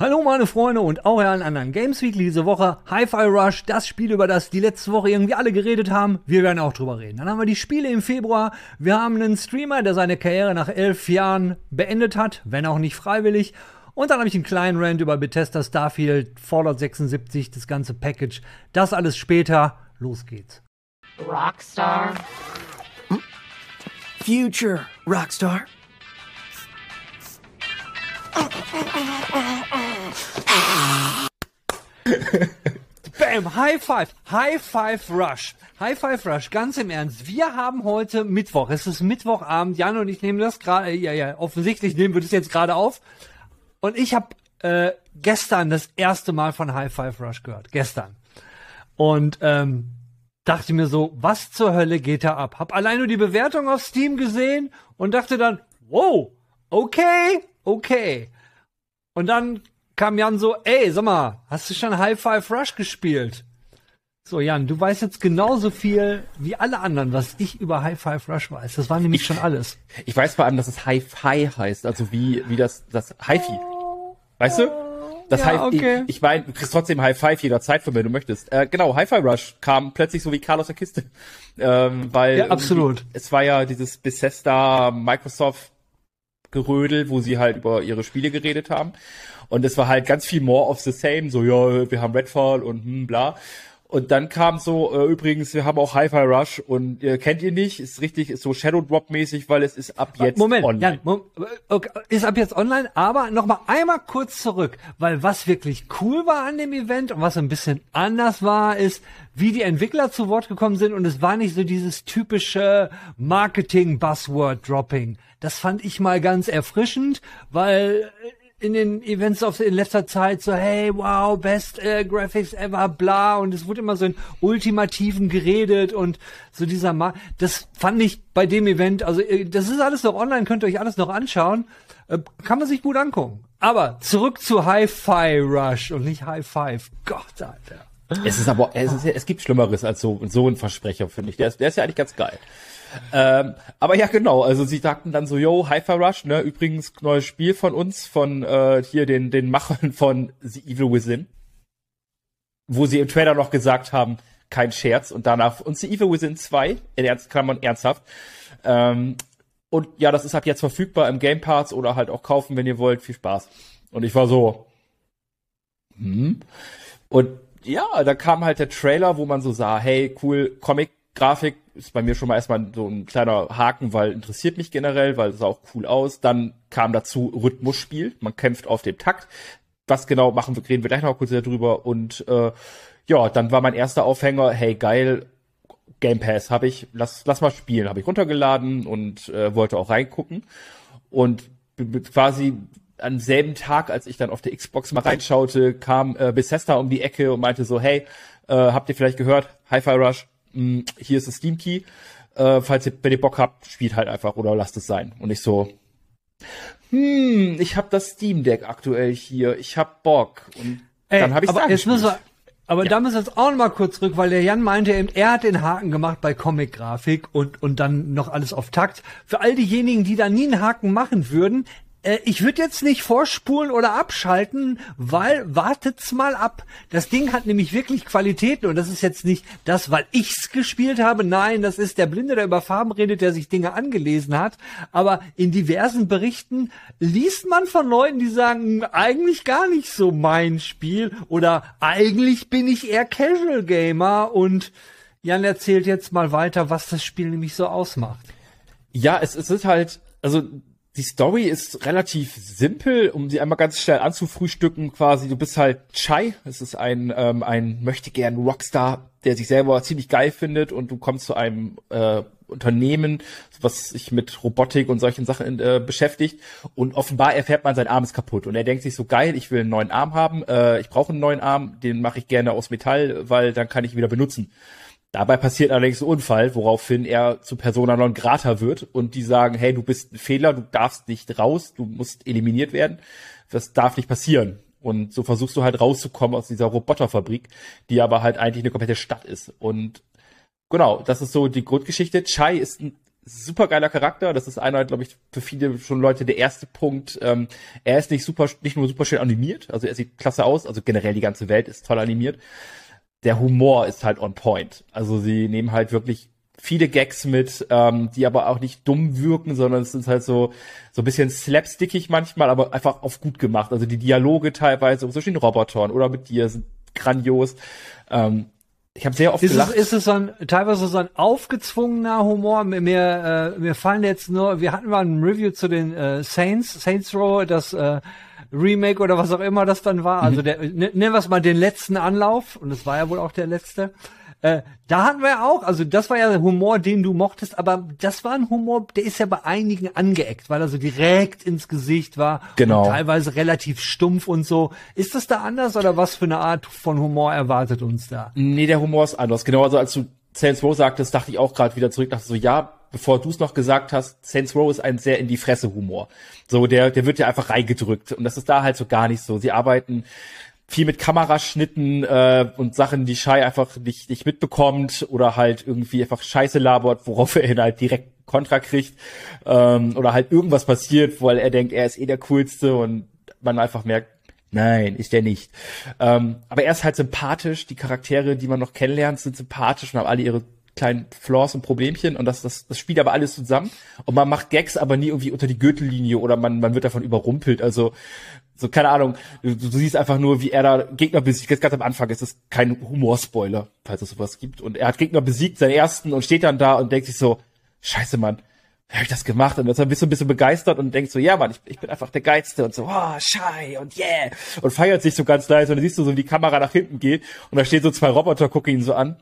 Hallo meine Freunde und auch allen anderen Games Weekly diese Woche. Hi-Fi Rush, das Spiel, über das die letzte Woche irgendwie alle geredet haben. Wir werden auch drüber reden. Dann haben wir die Spiele im Februar. Wir haben einen Streamer, der seine Karriere nach elf Jahren beendet hat, wenn auch nicht freiwillig. Und dann habe ich einen kleinen Rant über Bethesda, Starfield, Fallout 76, das ganze Package. Das alles später. Los geht's. Rockstar. Future Rockstar. Bam, High Five, High Five Rush, High Five Rush, ganz im Ernst. Wir haben heute Mittwoch, es ist Mittwochabend, Jan und ich nehmen das gerade, ja, ja, offensichtlich nehmen wir das jetzt gerade auf. Und ich habe äh, gestern das erste Mal von High Five Rush gehört, gestern. Und ähm, dachte mir so, was zur Hölle geht da ab? Hab allein nur die Bewertung auf Steam gesehen und dachte dann, wow, okay, okay. Und dann kam Jan so, ey, sag mal, hast du schon High Five Rush gespielt? So, Jan, du weißt jetzt genauso viel wie alle anderen, was ich über High Five Rush weiß. Das war nämlich ich, schon alles. Ich weiß vor allem, dass es Hi-Fi heißt, also wie, wie das, das Hi-Fi. Weißt du? Das Ja, Hi okay. Ich, ich meine, du kriegst trotzdem High Five jederzeit von mir, du möchtest. Äh, genau, Hi-Fi Rush kam plötzlich so wie Carlos der Kiste. Ähm, weil Ja, absolut. Es war ja dieses Bethesda Microsoft Gerödel, wo sie halt über ihre Spiele geredet haben. Und es war halt ganz viel more of the same, so, ja, wir haben Redfall und hm, bla. Und dann kam so, äh, übrigens, wir haben auch Hi-Fi Rush und äh, kennt ihr nicht, ist richtig, ist so Shadow Drop mäßig, weil es ist ab jetzt Moment, online. Jan, Mom- okay, ist ab jetzt online, aber noch mal einmal kurz zurück, weil was wirklich cool war an dem Event und was ein bisschen anders war, ist, wie die Entwickler zu Wort gekommen sind und es war nicht so dieses typische Marketing-Buzzword-Dropping. Das fand ich mal ganz erfrischend, weil in den Events auf, in letzter Zeit so, hey, wow, best äh, Graphics ever, bla, und es wurde immer so in ultimativen geredet und so dieser Ma das fand ich bei dem Event, also äh, das ist alles noch online, könnt ihr euch alles noch anschauen, äh, kann man sich gut angucken. Aber zurück zu Hi-Fi Rush und nicht High Five. Gott, Alter. Es ist aber, es, ist, es gibt Schlimmeres als so, so ein Versprecher, finde ich. Der ist, der ist ja eigentlich ganz geil. Ähm, aber ja, genau, also sie sagten dann so, yo, Hyper Rush, ne, übrigens neues Spiel von uns, von äh, hier den, den Machern von The Evil Within. Wo sie im Trailer noch gesagt haben, kein Scherz, und danach, und The Evil Within 2, in Ernst, Klammern ernsthaft. Ähm, und ja, das ist ab jetzt verfügbar im Game Pass oder halt auch kaufen, wenn ihr wollt. Viel Spaß. Und ich war so, hm. Und ja, da kam halt der Trailer, wo man so sah, hey, cool, Comic-Grafik ist bei mir schon mal erstmal so ein kleiner Haken, weil interessiert mich generell, weil es sah auch cool aus. Dann kam dazu Rhythmusspiel, man kämpft auf dem Takt. Was genau machen wir, reden wir gleich noch kurz darüber. Und äh, ja, dann war mein erster Aufhänger, hey, geil, Game Pass habe ich, lass, lass mal spielen, habe ich runtergeladen und äh, wollte auch reingucken. Und quasi am selben Tag, als ich dann auf der Xbox mal reinschaute, kam äh, Bethesda um die Ecke und meinte so, hey, äh, habt ihr vielleicht gehört, Hi-Fi Rush, mh, hier ist das Steam Key, äh, falls ihr, wenn ihr Bock habt, spielt halt einfach oder lasst es sein. Und ich so, hm, ich habe das Steam Deck aktuell hier, ich hab Bock. Und Ey, dann habe ich wir, aber Ja. da müssen wir jetzt auch noch mal kurz zurück, weil der Jan meinte eben, er hat den Haken gemacht bei Comic-Grafik und, und dann noch alles auf Takt. Für all diejenigen, die da nie einen Haken machen würden, ich würde jetzt nicht vorspulen oder abschalten, weil wartet's mal ab. Das Ding hat nämlich wirklich Qualitäten und das ist jetzt nicht das, weil ich's gespielt habe. Nein, das ist der Blinde, der über Farben redet, der sich Dinge angelesen hat. Aber in diversen Berichten liest man von Leuten, die sagen, eigentlich gar nicht so mein Spiel oder eigentlich bin ich eher Casual Gamer und Jan erzählt jetzt mal weiter, was das Spiel nämlich so ausmacht. Ja, es, es ist halt, also die Story ist relativ simpel, um sie einmal ganz schnell anzufrühstücken quasi. Du bist halt Chai, es ist ein, ähm, ein möchte gern Rockstar, der sich selber ziemlich geil findet und du kommst zu einem äh, Unternehmen, was sich mit Robotik und solchen Sachen äh, beschäftigt und offenbar erfährt man, sein Arm ist kaputt und er denkt sich so geil, ich will einen neuen Arm haben, äh, ich brauche einen neuen Arm, den mache ich gerne aus Metall, weil dann kann ich ihn wieder benutzen. Dabei passiert allerdings ein Unfall, woraufhin er zu Persona non grata wird und die sagen, hey, du bist ein Fehler, du darfst nicht raus, du musst eliminiert werden. Das darf nicht passieren. Und so versuchst du halt rauszukommen aus dieser Roboterfabrik, die aber halt eigentlich eine komplette Stadt ist. Und genau, das ist so die Grundgeschichte. Chai ist ein super geiler Charakter. Das ist einer, glaube ich, für viele schon Leute der erste Punkt. Ähm, er ist nicht super, nicht nur super schön animiert, also er sieht klasse aus, also generell die ganze Welt ist toll animiert. Der Humor ist halt on point. Also sie nehmen halt wirklich viele Gags mit, ähm, die aber auch nicht dumm wirken, sondern es ist halt so so ein bisschen slapstickig manchmal, aber einfach auf gut gemacht. Also die Dialoge teilweise zwischen den Robotern oder mit dir sind grandios. Ähm, ich habe sehr oft ist gelacht. Es, ist es so ein, teilweise so ein aufgezwungener Humor? Mir, mir, äh, mir fallen jetzt nur, wir hatten mal ein Review zu den äh, Saints, Saints Row, das äh, Remake oder was auch immer das dann war. Also der, ne, nennen wir es mal den letzten Anlauf, und es war ja wohl auch der letzte. Äh, da hatten wir ja auch, also das war ja der Humor, den du mochtest, aber das war ein Humor, der ist ja bei einigen angeeckt, weil er so direkt ins Gesicht war Genau. und teilweise relativ stumpf und so. Ist das da anders oder was für eine Art von Humor erwartet uns da? Nee, der Humor ist anders. Genau, also als du Saints Row sagtest, dachte ich auch gerade wieder zurück, dachte so, ja, bevor du es noch gesagt hast, Saints Row ist ein sehr in die Fresse Humor. So, der, der wird ja einfach reingedrückt. Und das ist da halt so gar nicht so. Sie arbeiten viel mit Kameraschnitten äh, und Sachen, die Shai einfach nicht, nicht mitbekommt oder halt irgendwie einfach Scheiße labert, worauf er ihn halt direkt Kontra kriegt ähm, oder halt irgendwas passiert, weil er denkt, er ist eh der Coolste und man einfach merkt, nein, ist er nicht. Ähm, aber er ist halt sympathisch, die Charaktere, die man noch kennenlernt, sind sympathisch und haben alle ihre kleinen Flaws und Problemchen und das, das, das spielt aber alles zusammen und man macht Gags aber nie irgendwie unter die Gürtellinie oder man, man wird davon überrumpelt, also so, keine Ahnung, du, du siehst einfach nur, wie er da Gegner besiegt. Jetzt ganz am Anfang ist es kein Humorspoiler, falls es sowas gibt. Und er hat Gegner besiegt, seinen ersten, und steht dann da und denkt sich so, scheiße, Mann, wie hab ich das gemacht? Und dann bist du ein bisschen begeistert und denkst so, ja, Mann, ich, ich bin einfach der Geilste und so, oh, Schei und yeah. Und feiert sich so ganz leise und dann siehst du so, wie die Kamera nach hinten geht und da stehen so zwei Roboter, gucken ihn so an.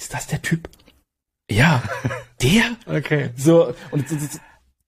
Ist das der Typ? Ja, der? Okay. So, und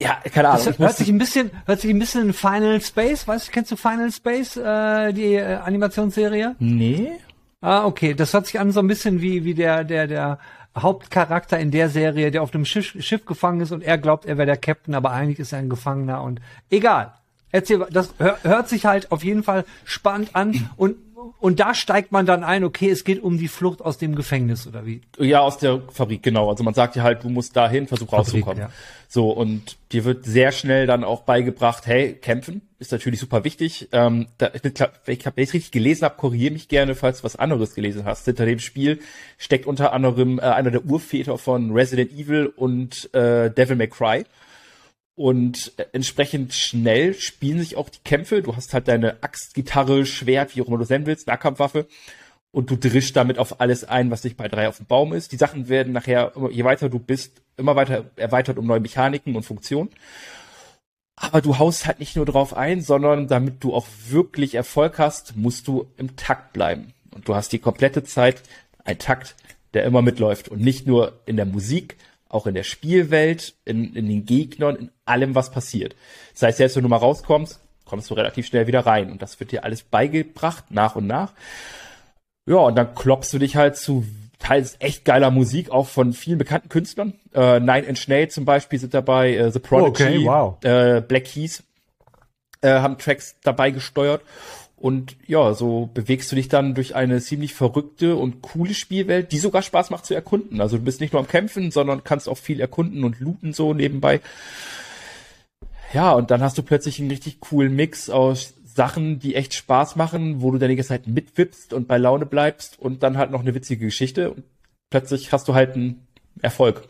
ja, keine Ahnung. Das hört sich ein bisschen, hört sich ein bisschen in Final Space, weißt du, kennst du Final Space, äh, die äh, Animationsserie? nee? Ah, okay, das hört sich an so ein bisschen wie, wie der, der, der Hauptcharakter in der Serie, der auf dem Schiff, Schiff gefangen ist und er glaubt, er wäre der Captain, aber eigentlich ist er ein Gefangener und egal. Erzähl, das hör, hört sich halt auf jeden Fall spannend an und, und da steigt man dann ein, okay, es geht um die Flucht aus dem Gefängnis oder wie? Ja, aus der Fabrik, genau. Also man sagt dir halt, du musst dahin, versuch rauszukommen. ja. So, und dir wird sehr schnell dann auch beigebracht, hey, kämpfen ist natürlich super wichtig. Ähm, da, ich ich wenn ich richtig gelesen habe, korrigiere mich gerne, falls du was anderes gelesen hast. Hinter dem Spiel steckt unter anderem äh, einer der Urväter von Resident Evil und äh, Devil May Cry. Und äh, entsprechend schnell spielen sich auch die Kämpfe. Du hast halt deine Axt, Gitarre, Schwert, wie auch immer du nennen willst, Nahkampfwaffe und du drischst damit auf alles ein, was nicht bei drei auf dem Baum ist. Die Sachen werden nachher, je weiter du bist, immer weiter erweitert um neue Mechaniken und Funktionen. Aber du haust halt nicht nur drauf ein, sondern damit du auch wirklich Erfolg hast, musst du im Takt bleiben. Und du hast die komplette Zeit einen Takt, der immer mitläuft. Und nicht nur in der Musik, auch in der Spielwelt, in, in den Gegnern, in allem, was passiert. Das heißt, selbst wenn du mal rauskommst, kommst du relativ schnell wieder rein. Und das wird dir alles beigebracht, nach und nach. Ja, und dann kloppst du dich halt zu teils echt geiler Musik, auch von vielen bekannten Künstlern. Äh, Nine Inch Nails zum Beispiel sind dabei, äh, The Prodigy, Okay, wow. äh, Black Keys äh, haben Tracks dabei gesteuert. Und ja, so bewegst du dich dann durch eine ziemlich verrückte und coole Spielwelt, die sogar Spaß macht zu erkunden. Also du bist nicht nur am Kämpfen, sondern kannst auch viel erkunden und looten so nebenbei. Ja, und dann hast du plötzlich einen richtig coolen Mix aus Sachen, die echt Spaß machen, wo du ganze Zeit mitwippst und bei Laune bleibst und dann halt noch eine witzige Geschichte. Und plötzlich hast du halt einen Erfolg,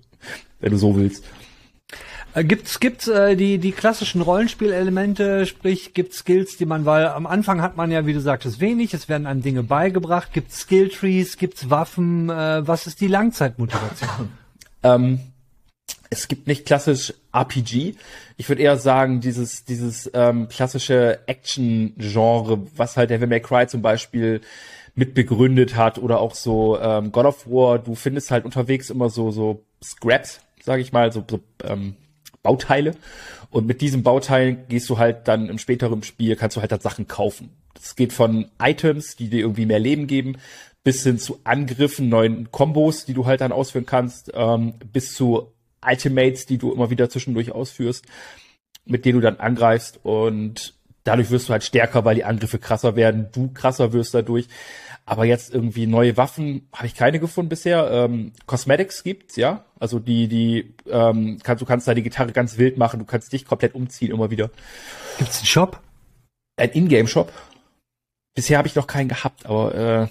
wenn du so willst. Äh, Gibt's gibt's äh, die die klassischen Rollenspielelemente, sprich gibt's Skills, die man, weil am Anfang hat man ja, wie du sagtest, wenig, es werden einem Dinge beigebracht, gibt's Skilltrees, gibt's Waffen, äh, was ist die Langzeitmotivation? Ähm, es gibt nicht klassisch RPG. Ich würde eher sagen, dieses, dieses ähm, klassische Action-Genre, was halt Devil May Cry zum Beispiel mit begründet hat oder auch so ähm, God of War, du findest halt unterwegs immer so, so Scraps, sage ich mal, so, so ähm, Bauteile. Und mit diesen Bauteilen gehst du halt dann im späteren Spiel, kannst du halt dann Sachen kaufen. Das geht von Items, die dir irgendwie mehr Leben geben, bis hin zu Angriffen, neuen Kombos, die du halt dann ausführen kannst, ähm, bis zu Ultimates, die du immer wieder zwischendurch ausführst, mit denen du dann angreifst und dadurch wirst du halt stärker, weil die Angriffe krasser werden, du krasser wirst dadurch. Aber jetzt irgendwie neue Waffen habe ich keine gefunden bisher. Ähm, Cosmetics gibt's, ja. Also die, die, ähm, kannst, du kannst da die Gitarre ganz wild machen, du kannst dich komplett umziehen immer wieder. Gibt's einen Shop? Ein Ingame-Shop. Bisher habe ich noch keinen gehabt, aber äh,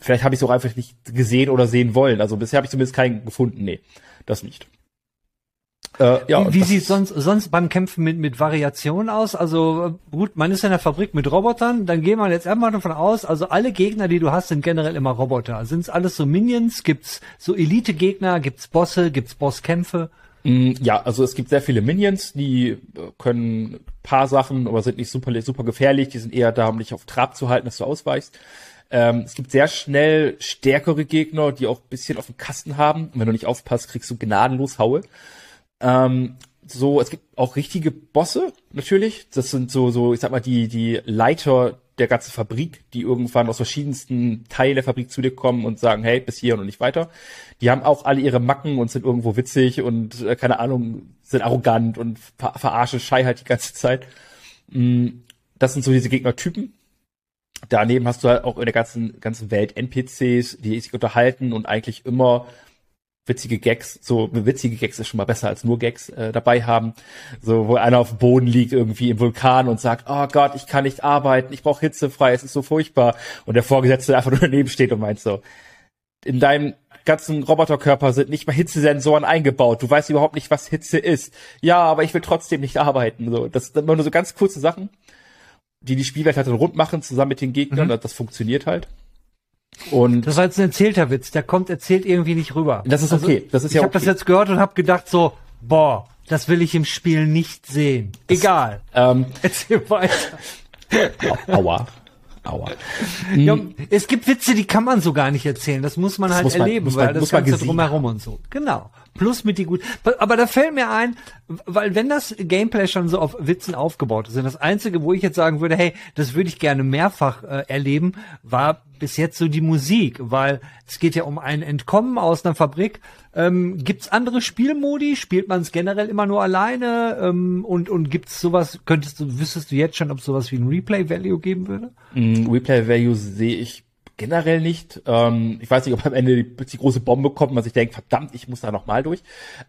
vielleicht habe ich es auch einfach nicht gesehen oder sehen wollen. Also bisher habe ich zumindest keinen gefunden. Nee, das nicht. Äh, ja, wie sieht sonst sonst beim Kämpfen mit mit Variationen aus? Also gut, man ist in der Fabrik mit Robotern, dann gehen wir jetzt erstmal davon aus, also alle Gegner, die du hast, sind generell immer Roboter. Sind es alles so Minions? Gibt's so Elite Gegner, gibt's Bosse, gibt's Bosskämpfe? Mm, ja, also es gibt sehr viele Minions, die äh, können paar Sachen, aber sind nicht super super gefährlich, die sind eher da, um dich auf Trab zu halten, dass du ausweichst. Ähm, es gibt sehr schnell stärkere Gegner, die auch bisschen auf dem Kasten haben. Und wenn du nicht aufpasst, kriegst du gnadenlos Haue. Ähm, so, es gibt auch richtige Bosse, natürlich. Das sind so, so, ich sag mal, die, die Leiter der ganzen Fabrik, die irgendwann aus verschiedensten Teilen der Fabrik zu dir kommen und sagen, hey, bis hier und nicht weiter. Die haben auch alle ihre Macken und sind irgendwo witzig und, äh, keine Ahnung, sind arrogant und ver verarschen halt die ganze Zeit. Mm, das sind so diese Gegnertypen. Daneben hast du halt auch in der ganzen, ganzen Welt NPCs, die sich unterhalten und eigentlich immer witzige Gags, so witzige Gags ist schon mal besser als nur Gags äh, dabei haben, so wo einer auf dem Boden liegt irgendwie im Vulkan und sagt, oh Gott, ich kann nicht arbeiten, ich brauche hitzefrei, es ist so furchtbar und der Vorgesetzte einfach nur daneben steht und meint so, in deinem ganzen Roboterkörper sind nicht mal Hitzesensoren eingebaut. Du weißt überhaupt nicht, was Hitze ist. Ja, aber ich will trotzdem nicht arbeiten. So, das sind immer nur so ganz kurze Sachen, die die Spielwelt halt dann rund machen, zusammen mit den Gegnern. Mhm. Das funktioniert halt. Und das war jetzt ein erzählter Witz, der kommt erzählt irgendwie nicht rüber. Das ist okay. Also, das ist ja ich habe okay. das jetzt gehört und habe gedacht so, boah, das will ich im Spiel nicht sehen. Egal. Ähm, Erzähl weiter. Aua. Aua. Ja, es gibt Witze, die kann man so gar nicht erzählen. Das muss man das halt muss man, erleben, man, weil das Ganze drumherum und so. Genau. Plus mit die gut. Aber da fällt mir ein, weil wenn das Gameplay schon so auf Witzen aufgebaut ist, das Einzige, wo ich jetzt sagen würde, hey, das würde ich gerne mehrfach äh, erleben, war bis jetzt so die Musik, weil es geht ja um ein Entkommen aus einer Fabrik. Ähm, gibt's andere Spielmodi? Spielt man es generell immer nur alleine? Ähm, und und gibt's sowas? Könntest du wüsstest du jetzt schon, ob sowas wie ein Replay Value geben würde? Mm, Replay Value sehe ich generell nicht. Ähm, ich weiß nicht, ob am Ende die, die große Bombe kommt, man sich denkt, verdammt, ich muss da nochmal durch.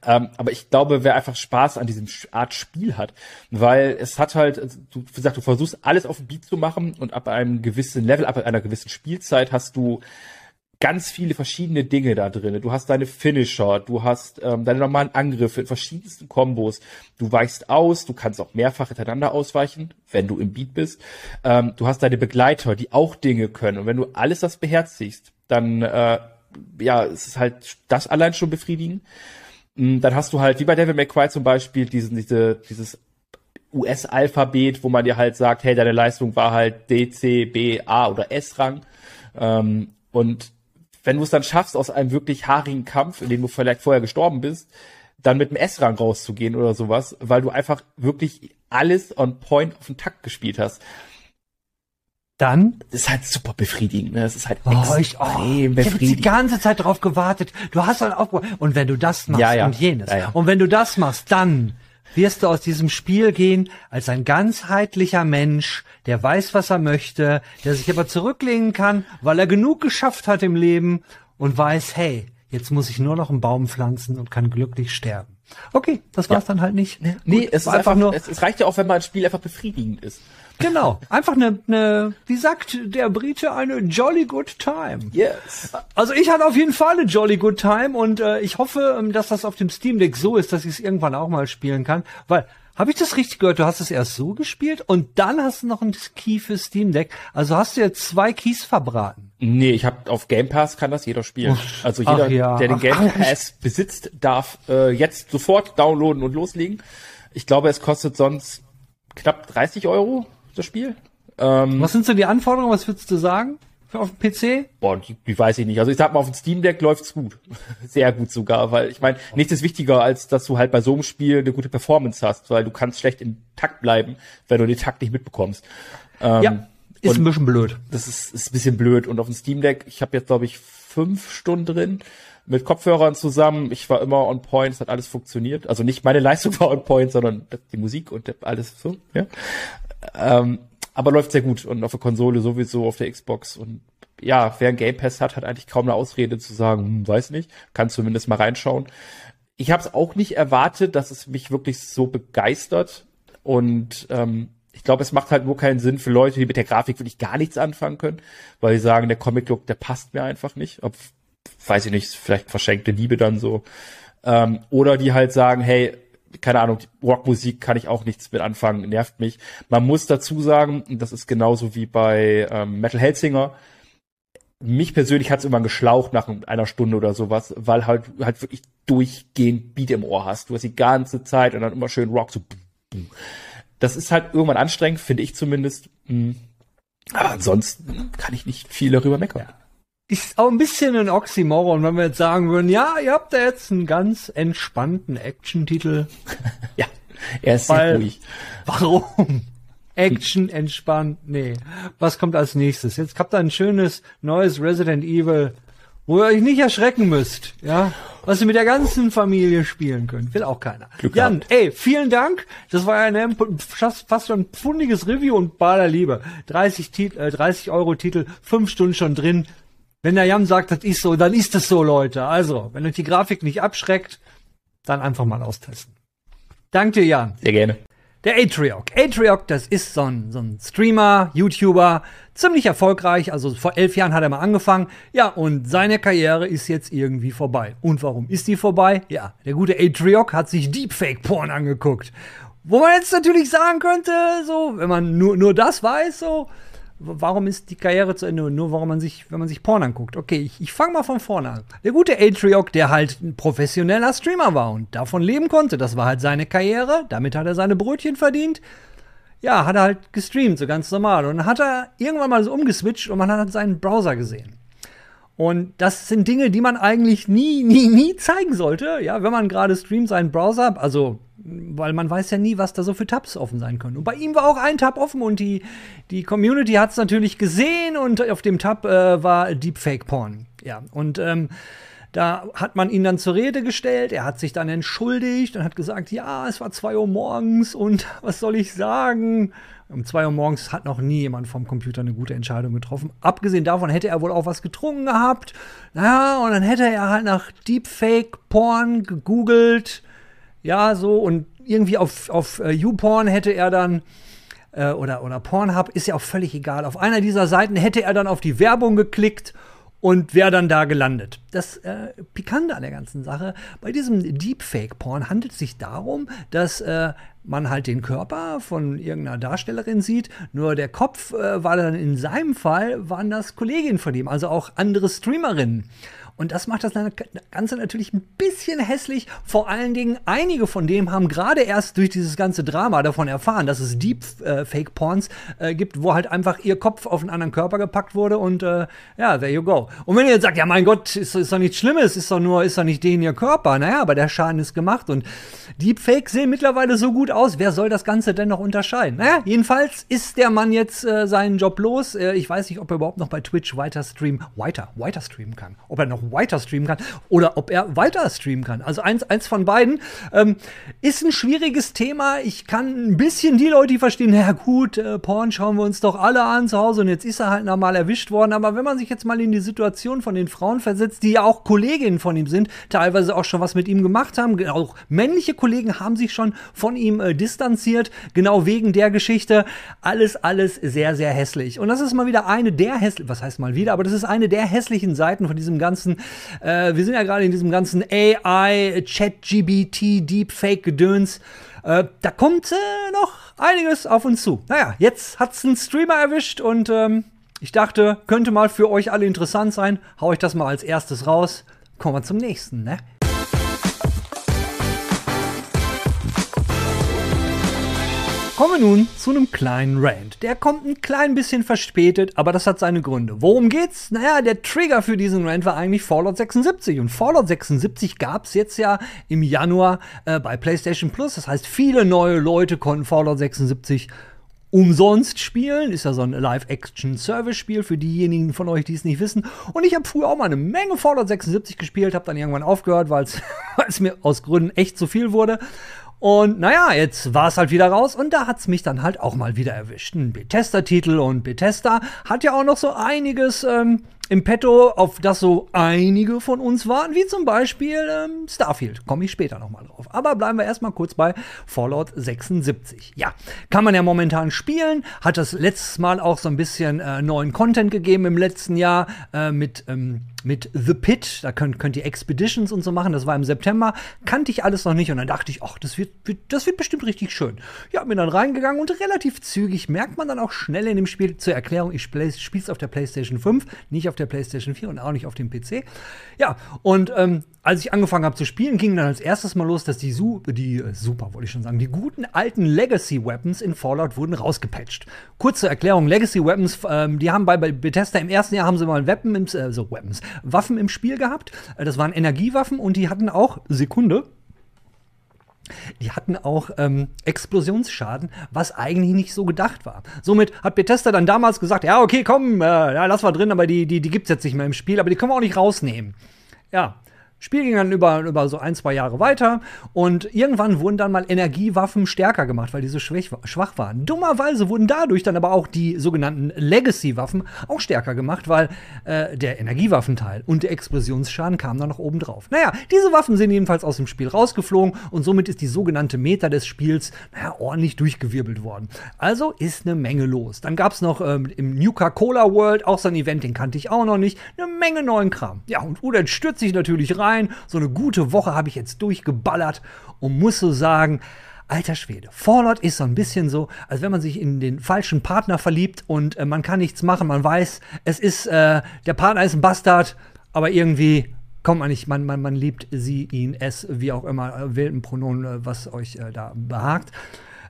Ähm, aber ich glaube, wer einfach Spaß an diesem Art Spiel hat, weil es hat halt, du, gesagt, du versuchst alles auf dem Beat zu machen und ab einem gewissen Level, ab einer gewissen Spielzeit hast du ganz viele verschiedene Dinge da drin. Du hast deine Finisher, du hast ähm, deine normalen Angriffe in verschiedensten Kombos. Du weichst aus, du kannst auch mehrfach hintereinander ausweichen, wenn du im Beat bist. Ähm, du hast deine Begleiter, die auch Dinge können. Und wenn du alles das beherzigst, dann äh, ja, es ist halt das allein schon befriedigend. Mm, dann hast du halt, wie bei Devil May Cry zum Beispiel, diesen, diese, dieses US-Alphabet, wo man dir halt sagt, hey, deine Leistung war halt D, C, B, A oder S-Rang. Ähm, und wenn du es dann schaffst, aus einem wirklich haarigen Kampf, in dem du vielleicht vorher gestorben bist, dann mit dem S-Rang rauszugehen oder sowas, weil du einfach wirklich alles on point auf den Takt gespielt hast. Dann? Das ist halt super befriedigend, ne? Das ist halt oh, extrem ich, oh, befriedigend. Ich habe die ganze Zeit drauf gewartet. Du hast halt auch, und wenn du das machst ja, ja. und jenes. Ja. Und wenn du das machst, dann wirst du aus diesem Spiel gehen als ein ganzheitlicher Mensch, der weiß, was er möchte, der sich aber zurücklehnen kann, weil er genug geschafft hat im Leben und weiß, hey, jetzt muss ich nur noch einen Baum pflanzen und kann glücklich sterben. Okay, das war's ja. dann halt nicht. Nee, nee es ist einfach, einfach nur. Es, es reicht ja auch, wenn mal ein Spiel einfach befriedigend ist. Genau, einfach eine, eine, wie sagt der Brite, eine jolly good time. Yes. Also ich hatte auf jeden Fall eine jolly good time und äh, ich hoffe, ähm, dass das auf dem Steam Deck so ist, dass ich es irgendwann auch mal spielen kann, weil habe ich das richtig gehört? Du hast es erst so gespielt und dann hast du noch ein Key für Steam Deck. Also hast du jetzt zwei Keys verbraten. Nee, ich habe auf Game Pass kann das jeder spielen. Also jeder, ja. der den Game ach, Pass ach, besitzt, darf äh, jetzt sofort downloaden und loslegen. Ich glaube, es kostet sonst knapp 30 Euro das Spiel. Ähm, Was sind so die Anforderungen? Was würdest du sagen? Für auf dem PC? Boah, die, die weiß ich nicht. Also ich sag mal, auf dem Steam Deck läuft's gut. Sehr gut sogar, weil ich meine, nichts ist wichtiger, als dass du halt bei so einem Spiel eine gute Performance hast, weil du kannst schlecht im Takt bleiben, wenn du den Takt nicht mitbekommst. Ähm, ja, ist ein bisschen blöd. Das ist, ist ein bisschen blöd. Und auf dem Steam Deck, ich habe jetzt, glaube ich, fünf Stunden drin mit Kopfhörern zusammen. Ich war immer on point, es hat alles funktioniert. Also nicht meine Leistung war on point, sondern die Musik und alles so. Ja. Ähm, aber läuft sehr gut und auf der Konsole sowieso, auf der Xbox und ja, wer ein Game Pass hat, hat eigentlich kaum eine Ausrede zu sagen, hm, weiß nicht, kann zumindest mal reinschauen. Ich habe es auch nicht erwartet, dass es mich wirklich so begeistert und ähm, ich glaube, es macht halt nur keinen Sinn für Leute, die mit der Grafik wirklich gar nichts anfangen können, weil sie sagen, der Comic-Look, der passt mir einfach nicht. Ob, weiß ich nicht, vielleicht verschenkte Liebe dann so. Ähm, oder die halt sagen, hey, keine Ahnung, Rockmusik kann ich auch nichts mit anfangen, nervt mich. Man muss dazu sagen, das ist genauso wie bei ähm, Metal Hellsinger, mich persönlich hat es immer geschlaucht nach einer Stunde oder sowas, weil halt halt wirklich durchgehend Beat im Ohr hast. Du hast die ganze Zeit und dann immer schön Rock so. Das ist halt irgendwann anstrengend, finde ich zumindest. Hm. Aber ansonsten kann ich nicht viel darüber meckern. Ist auch ein bisschen ein Oxymoron, wenn wir jetzt sagen würden, ja, ihr habt da jetzt einen ganz entspannten Action-Titel. Ja, er ist Weil- sehr ruhig. Warum? Action entspannt. Nee. Was kommt als nächstes? Jetzt habt ihr ein schönes neues Resident Evil, wo ihr euch nicht erschrecken müsst, ja? Was ihr mit der ganzen Familie spielen könnt. Will auch keiner. Glück Jan, gehabt. ey, vielen Dank. Das war ja eine, fast, fast schon ein pfundiges Review und bader Liebe. 30, Tit äh, 30 Euro Titel, fünf Stunden schon drin. Wenn der Jan sagt, das ist so, dann ist es so, Leute. Also, wenn euch die Grafik nicht abschreckt, dann einfach mal austesten. Danke dir, Jan. Sehr gerne. Der Atriok. Atriok, das ist so ein, so ein Streamer, YouTuber, ziemlich erfolgreich. Also vor elf Jahren hat er mal angefangen. Ja, und seine Karriere ist jetzt irgendwie vorbei. Und warum ist die vorbei? Ja, der gute Atriok hat sich Deepfake-Porn angeguckt. Wo man jetzt natürlich sagen könnte, so, wenn man nur, nur das weiß, so, warum ist die Karriere zu Ende? Nur warum man sich, wenn man sich Porn anguckt. Okay, ich, ich fange mal von vorne an. Der gute Atriok, der halt ein professioneller Streamer war und davon leben konnte, das war halt seine Karriere, damit hat er seine Brötchen verdient. Ja, hat er halt gestreamt, so ganz normal. Und dann hat er irgendwann mal so umgeswitcht und man hat seinen Browser gesehen. Und das sind Dinge, die man eigentlich nie, nie, nie zeigen sollte. Ja, wenn man gerade streamt, seinen Browser, also, weil man weiß ja nie, was da so für Tabs offen sein können. Und bei ihm war auch ein Tab offen und die, die Community hat es natürlich gesehen und auf dem Tab äh, war Deepfake Porn. Ja, und ähm, da hat man ihn dann zur Rede gestellt, er hat sich dann entschuldigt und hat gesagt, ja, es war zwei Uhr morgens und was soll ich sagen? Um zwei Uhr morgens hat noch nie jemand vom Computer eine gute Entscheidung getroffen. Abgesehen davon hätte er wohl auch was getrunken gehabt. Naja, und dann hätte er halt nach Deepfake-Porn gegoogelt. Ja, so, und irgendwie auf, auf äh, YouPorn hätte er dann äh, oder, oder Pornhub, ist ja auch völlig egal. Auf einer dieser Seiten hätte er dann auf die Werbung geklickt und wäre dann da gelandet. Das äh, Pikante an der ganzen Sache, bei diesem Deepfake-Porn handelt es sich darum, dass äh, man halt den Körper von irgendeiner Darstellerin sieht, nur der Kopf äh, war dann in seinem Fall, waren das Kolleginnen von ihm, also auch andere Streamerinnen. Und das macht das Ganze natürlich ein bisschen hässlich. Vor allen Dingen, einige von dem haben gerade erst durch dieses ganze Drama davon erfahren, dass es Deep-Fake-Porns äh, gibt, wo halt einfach ihr Kopf auf einen anderen Körper gepackt wurde und äh, ja, there you go. Und wenn ihr jetzt sagt, ja mein Gott, ist, ist doch nichts Schlimmes, ist doch nur, ist doch nicht den ihr Körper. Naja, aber der Schaden ist gemacht und Deepfake sehen mittlerweile so gut aus. Wer soll das Ganze denn noch unterscheiden? Naja, jedenfalls ist der Mann jetzt äh, seinen Job los. Äh, ich weiß nicht, ob er überhaupt noch bei Twitch weiter streamen, weiter, weiter streamen kann. Ob er noch weiter streamen kann oder ob er weiter streamen kann. Also eins, eins von beiden. Ähm, ist ein schwieriges Thema. Ich kann ein bisschen die Leute, die verstehen, ja gut, äh, Porn schauen wir uns doch alle an zu Hause und jetzt ist er halt nochmal erwischt worden. Aber wenn man sich jetzt mal in die Situation von den Frauen versetzt, die ja auch Kolleginnen von ihm sind, teilweise auch schon was mit ihm gemacht haben, auch männliche Kollegen haben sich schon von ihm äh, distanziert, genau wegen der Geschichte. Alles, alles sehr, sehr hässlich. Und das ist mal wieder eine der hässlichen, was heißt mal wieder, aber das ist eine der hässlichen Seiten von diesem ganzen äh, wir sind ja gerade in diesem ganzen AI, ChatGBT, Deepfake-Gedöns. Äh, da kommt äh, noch einiges auf uns zu. Naja, jetzt hat's einen Streamer erwischt und ähm, ich dachte, könnte mal für euch alle interessant sein. Hau ich das mal als erstes raus. Kommen wir zum nächsten, ne? Kommen wir nun zu einem kleinen Rant. Der kommt ein klein bisschen verspätet, aber das hat seine Gründe. Worum geht's? Naja, der Trigger für diesen Rant war eigentlich Fallout 76. Und Fallout 76 gab's jetzt ja im Januar äh, bei PlayStation Plus. Das heißt, viele neue Leute konnten Fallout 76 umsonst spielen. Ist ja so ein Live-Action-Service-Spiel für diejenigen von euch, die es nicht wissen. Und ich habe früher auch mal eine Menge Fallout 76 gespielt, habe dann irgendwann aufgehört, weil es mir aus Gründen echt zu viel wurde. Und naja, jetzt war es halt wieder raus und da hat's mich dann halt auch mal wieder erwischt. Ein Bethesda-Titel und Bethesda hat ja auch noch so einiges ähm, im Petto, auf das so einige von uns warten, wie zum Beispiel ähm, Starfield. Komme ich später nochmal drauf. Aber bleiben wir erstmal kurz bei Fallout 76. Ja, kann man ja momentan spielen. Hat das letztes Mal auch so ein bisschen äh, neuen Content gegeben im letzten Jahr äh, mit ähm, mit The Pit, da könnt, könnt ihr Expeditions und so machen, das war im September, kannte ich alles noch nicht und dann dachte ich, ach, das wird, wird, das wird bestimmt richtig schön. Ja, bin dann reingegangen und relativ zügig merkt man dann auch schnell in dem Spiel, zur Erklärung, ich spiele es auf der PlayStation 5, nicht auf der PlayStation 4 und auch nicht auf dem PC. Ja, und ähm, als ich angefangen habe zu spielen, ging dann als erstes mal los, dass die, Su die äh, super, wollte ich schon sagen, die guten alten Legacy Weapons in Fallout wurden rausgepatcht. Kurze Erklärung, Legacy Weapons, ähm, die haben bei, bei Bethesda im ersten Jahr haben sie mal Weapon im, äh, so Weapons, Waffen im Spiel gehabt. Äh, das waren Energiewaffen und die hatten auch, Sekunde, die hatten auch ähm, Explosionsschaden, was eigentlich nicht so gedacht war. Somit hat Bethesda dann damals gesagt, ja, okay, komm, äh, ja, lass mal drin, aber die, die, die gibt's jetzt nicht mehr im Spiel, aber die können wir auch nicht rausnehmen. Ja, Spiel ging dann über, über so ein, zwei Jahre weiter und irgendwann wurden dann mal Energiewaffen stärker gemacht, weil die so schwach, waren. Dummerweise wurden dadurch dann aber auch die sogenannten Legacy-Waffen auch stärker gemacht, weil äh, der Energiewaffenteil und der Explosionsschaden kamen dann noch oben drauf. Naja, diese Waffen sind jedenfalls aus dem Spiel rausgeflogen und somit ist die sogenannte Meta des Spiels naja, ordentlich durchgewirbelt worden. Also ist eine Menge los. Dann gab es noch ähm, im Nuka-Cola World auch so ein Event, den kannte ich auch noch nicht, eine Menge neuen Kram. Ja, und Udet stürzt sich natürlich rein rein. So eine gute Woche habe ich jetzt durchgeballert und muss so sagen, Alter Schwede. Fallout ist so ein bisschen so, als wenn man sich in den falschen Partner verliebt und äh, man kann nichts machen. Man weiß, es ist, äh, der Partner ist ein Bastard, aber irgendwie kommt man nicht, man, man, man liebt sie, ihn, es, wie auch immer, äh, wählt ein Pronomen, äh, was euch äh, da behagt.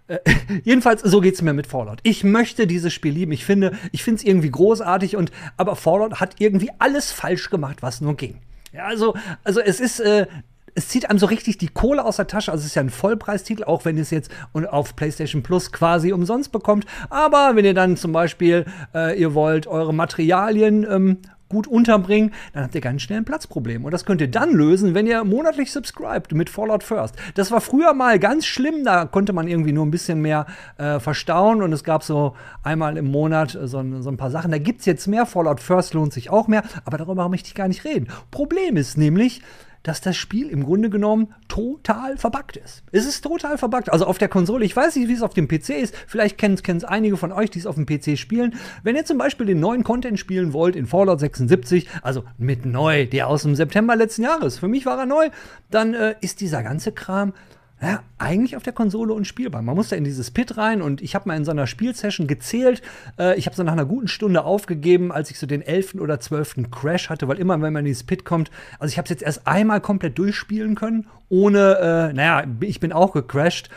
Äh, jedenfalls, so geht's mir mit Fallout. Ich möchte dieses Spiel lieben. Ich finde, ich finde es irgendwie großartig und, aber Fallout hat irgendwie alles falsch gemacht, was nur ging. Ja, also, also es ist, äh, es zieht einem so richtig die Kohle aus der Tasche. Also es ist ja ein Vollpreistitel, auch wenn ihr es jetzt auf PlayStation Plus quasi umsonst bekommt. Aber wenn ihr dann zum Beispiel, äh, ihr wollt eure Materialien ähm, gut unterbringen, dann habt ihr ganz schnell ein Platzproblem. Und das könnt ihr dann lösen, wenn ihr monatlich subscribt mit Fallout First. Das war früher mal ganz schlimm, da konnte man irgendwie nur ein bisschen mehr äh, verstauen und es gab so einmal im Monat so, so ein paar Sachen. Da gibt's jetzt mehr. Fallout First lohnt sich auch mehr, aber darüber möchte ich gar nicht reden. Problem ist nämlich, dass das Spiel im Grunde genommen total verbuggt ist. Es ist total verbuggt. Also auf der Konsole, ich weiß nicht, wie es auf dem PC ist. Vielleicht kennen es einige von euch, die es auf dem PC spielen. Wenn ihr zum Beispiel den neuen Content spielen wollt in Fallout 76, also mit neu, der aus dem September letzten Jahres, für mich war er neu, dann äh, ist dieser ganze Kram ja, eigentlich auf der Konsole unspielbar. Man muss da in dieses Pit rein und ich habe mal in so einer Spielsession gezählt. Äh, ich habe so nach einer guten Stunde aufgegeben, als ich so den elften oder zwölften Crash hatte, weil immer, wenn man in dieses Pit kommt, also ich habe es jetzt erst einmal komplett durchspielen können, ohne, äh, naja, ich bin auch gecrashed.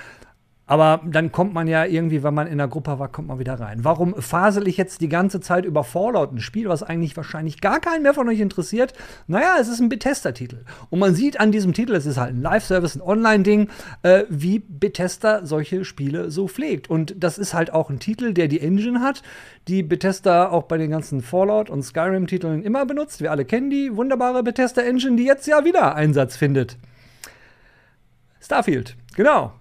Aber dann kommt man ja irgendwie, wenn man in der Gruppe war, kommt man wieder rein. Warum fasel ich jetzt die ganze Zeit über Fallout, ein Spiel, was eigentlich wahrscheinlich gar keinen mehr von euch interessiert? Naja, es ist ein Bethesda-Titel. Und man sieht an diesem Titel, es ist halt ein Live-Service, ein Online-Ding, äh, wie Bethesda solche Spiele so pflegt. Und das ist halt auch ein Titel, der die Engine hat, die Bethesda auch bei den ganzen Fallout- und Skyrim-Titeln immer benutzt. Wir alle kennen die wunderbare Bethesda-Engine, die jetzt ja wieder Einsatz findet. Starfield, genau.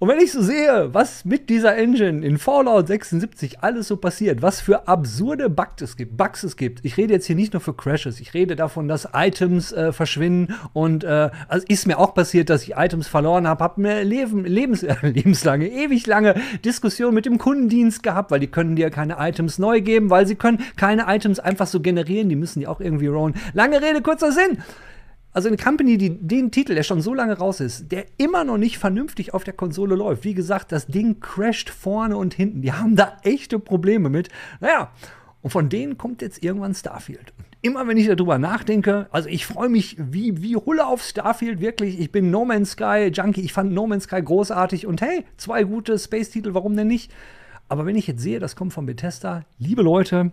Und wenn ich so sehe, was mit dieser Engine in Fallout 76 alles so passiert, was für absurde Bugs es gibt, Bugs es gibt. Ich rede jetzt hier nicht nur für Crashes, ich rede davon, dass Items äh, verschwinden und äh, also ist mir auch passiert, dass ich Items verloren habe, habe mir Leben, lebens, äh, lebenslange, ewig lange Diskussion mit dem Kundendienst gehabt, weil die können dir keine Items neu geben, weil sie können keine Items einfach so generieren, die müssen die auch irgendwie rollen. Lange Rede, kurzer Sinn. Also eine Company, die den Titel, der schon so lange raus ist, der immer noch nicht vernünftig auf der Konsole läuft. Wie gesagt, das Ding crasht vorne und hinten. Die haben da echte Probleme mit. Naja, und von denen kommt jetzt irgendwann Starfield. Immer wenn ich darüber nachdenke, also ich freue mich wie, wie Hulle auf Starfield, wirklich. Ich bin No Man's Sky Junkie. Ich fand No Man's Sky großartig. Und hey, zwei gute Space-Titel, warum denn nicht? Aber wenn ich jetzt sehe, das kommt von Bethesda, liebe Leute,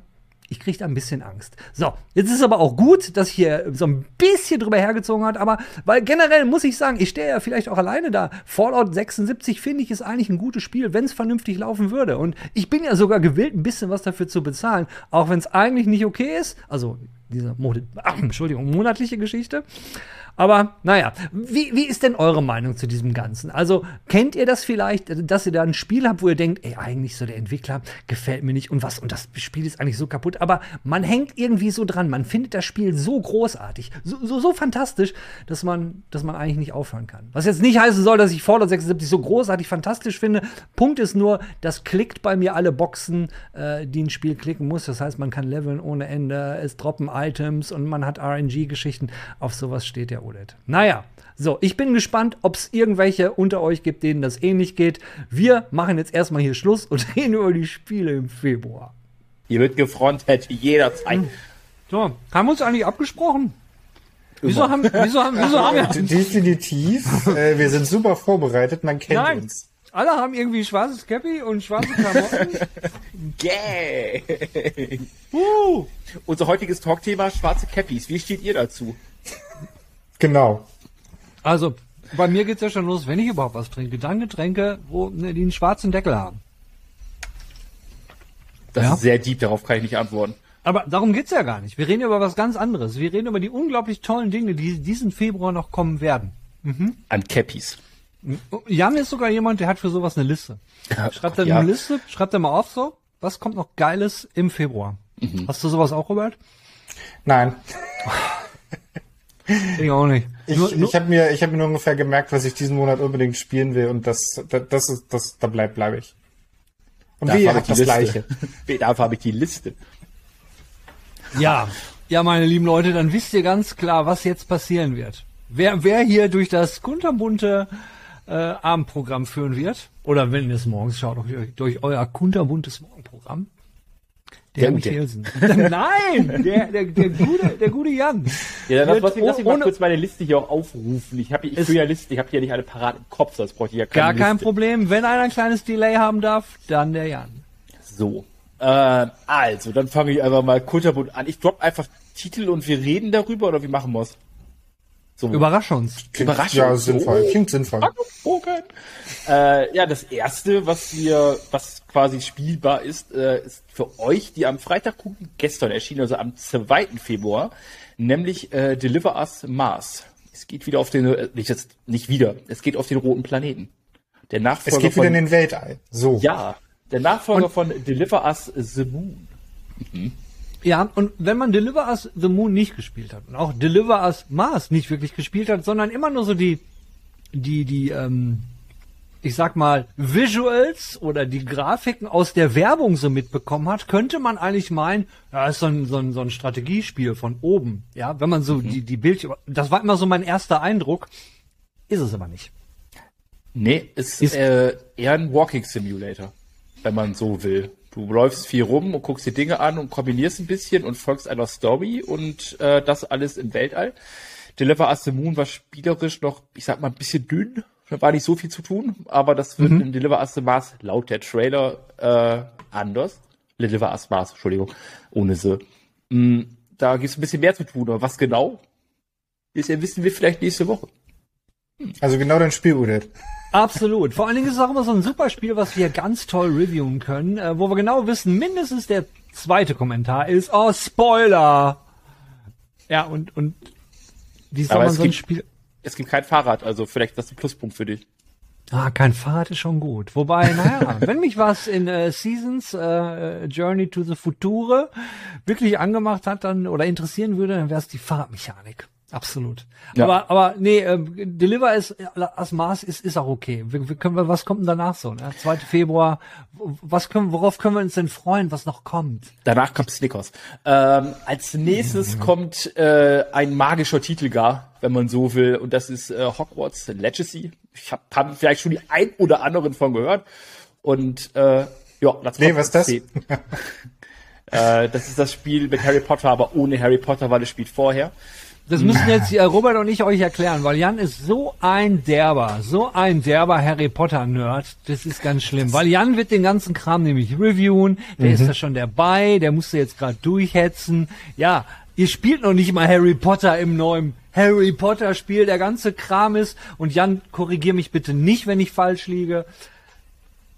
ich kriege da ein bisschen Angst. So, jetzt ist aber auch gut, dass hier so ein bisschen drüber hergezogen hat, aber weil generell muss ich sagen, ich stehe ja vielleicht auch alleine da. Fallout 76 finde ich ist eigentlich ein gutes Spiel, wenn es vernünftig laufen würde. Und ich bin ja sogar gewillt, ein bisschen was dafür zu bezahlen, auch wenn es eigentlich nicht okay ist. Also diese Mo Ach, Entschuldigung, monatliche Geschichte. Aber naja, wie, wie ist denn eure Meinung zu diesem Ganzen? Also kennt ihr das vielleicht, dass ihr da ein Spiel habt, wo ihr denkt, ey, eigentlich so der Entwickler gefällt mir nicht und was, und das Spiel ist eigentlich so kaputt, aber man hängt irgendwie so dran, man findet das Spiel so großartig, so, so, so fantastisch, dass man, dass man eigentlich nicht aufhören kann. Was jetzt nicht heißen soll, dass ich Fallout 76 so großartig fantastisch finde. Punkt ist nur, das klickt bei mir alle Boxen, äh, die ein Spiel klicken muss. Das heißt, man kann leveln ohne Ende, es droppen Items und man hat RNG-Geschichten. Auf sowas steht der OLED. Naja, so, ich bin gespannt, ob es irgendwelche unter euch gibt, denen das ähnlich geht. Wir machen jetzt erstmal hier Schluss und reden über die Spiele im Februar. Hier wird gefrontet jederzeit. So, haben wir uns eigentlich abgesprochen? Wieso haben, wieso haben, wieso haben wir. Definitiv. äh, wir sind super vorbereitet, man kennt Nein. uns. Alle haben irgendwie schwarzes Cappy und schwarze Klamotten. Gay. uh, Unser heutiges Talkthema schwarze Cappies. Wie steht ihr dazu? Genau. also, bei mir geht's ja schon los, wenn ich überhaupt was trinke. Dann Getränke, wo, ne, die einen schwarzen Deckel haben. Das Ja. ist sehr deep, darauf kann ich nicht antworten. Aber darum geht's ja gar nicht. Wir reden über was ganz anderes. Wir reden über die unglaublich tollen Dinge, die diesen Februar noch kommen werden. An Cappies. Jan ist sogar jemand, der hat für sowas eine Liste. Schreibt er Ja. eine Liste, schreibt er mal auf so, was kommt noch Geiles im Februar? Hast du sowas auch, Robert? Nein. Ich auch nicht. Ich, Nur- ich habe mir, ich habe mir nur ungefähr gemerkt, was ich diesen Monat unbedingt spielen will und das, das, das ist, das, da bleibt, bleibe ich. Und wie habe ich das die Liste. Gleiche. Dafür habe ich die Liste. Ja, ja, meine lieben Leute, dann wisst ihr ganz klar, was jetzt passieren wird. Wer, wer hier durch das kunterbunte äh, Abendprogramm führen wird, oder wenn ihr es morgens schaut, durch, durch euer kunterbuntes Morgenprogramm, der. Hilsen. Nein, der, der, der, gute, der gute Jan. Ja, dann lass, lass mich mal kurz meine Liste hier auch aufrufen. Ich habe ich Es- führe ja Liste, ich habe hier nicht alle parat im Kopf, sonst bräuchte ich ja keine Gar kein Liste. Problem. Wenn einer ein kleines Delay haben darf, dann der Jan. So. Ähm, also, dann fange ich einfach mal kunterbunt an. Ich drop einfach Titel und wir reden darüber oder wie machen wir's? So. Überrasch uns. Klingt, Überraschung. Ja, sinnvoll. So. Klingt sinnvoll. Bogen. Äh, ja, das erste, was wir, was quasi spielbar ist, äh, ist für euch, die am Freitag gucken, gestern erschienen, also am 2. Februar, nämlich äh, Deliver Us Mars. Es geht wieder auf den, äh, nicht jetzt, nicht wieder, es geht auf den roten Planeten. Der Nachfolger Es geht von, wieder in den Weltall. So. ja, der Nachfolger von Deliver Us The Moon. Ja, und wenn man Deliver Us the Moon nicht gespielt hat und auch Deliver Us Mars nicht wirklich gespielt hat, sondern immer nur so die, die, die, ähm, ich sag mal, Visuals oder die Grafiken aus der Werbung so mitbekommen hat, könnte man eigentlich meinen, ja, ist so ein, so ein, so ein Strategiespiel von oben. Ja, wenn man so die, die Bildschirme, das war immer so mein erster Eindruck, ist es aber nicht. Nee, es Ist- ist äh, eher ein Walking Simulator, wenn man so will. Du läufst viel rum und guckst dir Dinge an und kombinierst ein bisschen und folgst einer Story und äh, das alles im Weltall. Deliver Us the Moon war spielerisch noch, ich sag mal, ein bisschen dünn. Da war nicht so viel zu tun, aber das wird in Deliver Us the Mars laut der Trailer äh, anders. Deliver Us Mars, Entschuldigung, ohne sie. Mm, da gibt's ein bisschen mehr zu tun, aber was genau? Ist wissen wir vielleicht nächste Woche. Also genau dein Spiel, Udit. Absolut. Vor allen Dingen ist es auch immer so ein super Spiel, was wir ganz toll reviewen können, äh, wo wir genau wissen, mindestens der zweite Kommentar ist, oh, Spoiler. Ja, und, und wie soll Aber man so ein gibt- Spiel... Es gibt kein Fahrrad, also vielleicht das ist ein Pluspunkt für dich. Ah, kein Fahrrad ist schon gut. Wobei, naja, wenn mich was in äh, Seasons äh, Journey to the Future wirklich angemacht hat dann oder interessieren würde, dann wäre es die Fahrradmechanik. Absolut. Ja. Aber, aber nee, äh, Deliver ist as Mars ist, ist auch okay. Wir, wir können, wir- was kommt denn danach so? Ne? 2. Februar. Was können, worauf können wir uns denn freuen, was noch kommt? Danach kommt Snickers. Ähm, als nächstes kommt äh, ein magischer Titel gar, wenn man so will, und das ist äh, Hogwarts Legacy. Ich habe hab vielleicht schon die ein oder anderen von gehört. Und äh, ja, das Nee, was ist das? 10. äh, das ist das Spiel mit Harry Potter, aber ohne Harry Potter, weil es spielt vorher. Das müssen jetzt äh, Robert und ich euch erklären, weil Jan ist so ein derber, so ein derber Harry Potter Nerd. Das ist ganz schlimm, weil Jan wird den ganzen Kram nämlich reviewen. Der ist da schon dabei, der musste jetzt gerade durchhetzen. Ja, ihr spielt noch nicht mal Harry Potter im neuen Harry Potter Spiel. Der ganze Kram ist und Jan, korrigier mich bitte nicht, wenn ich falsch liege.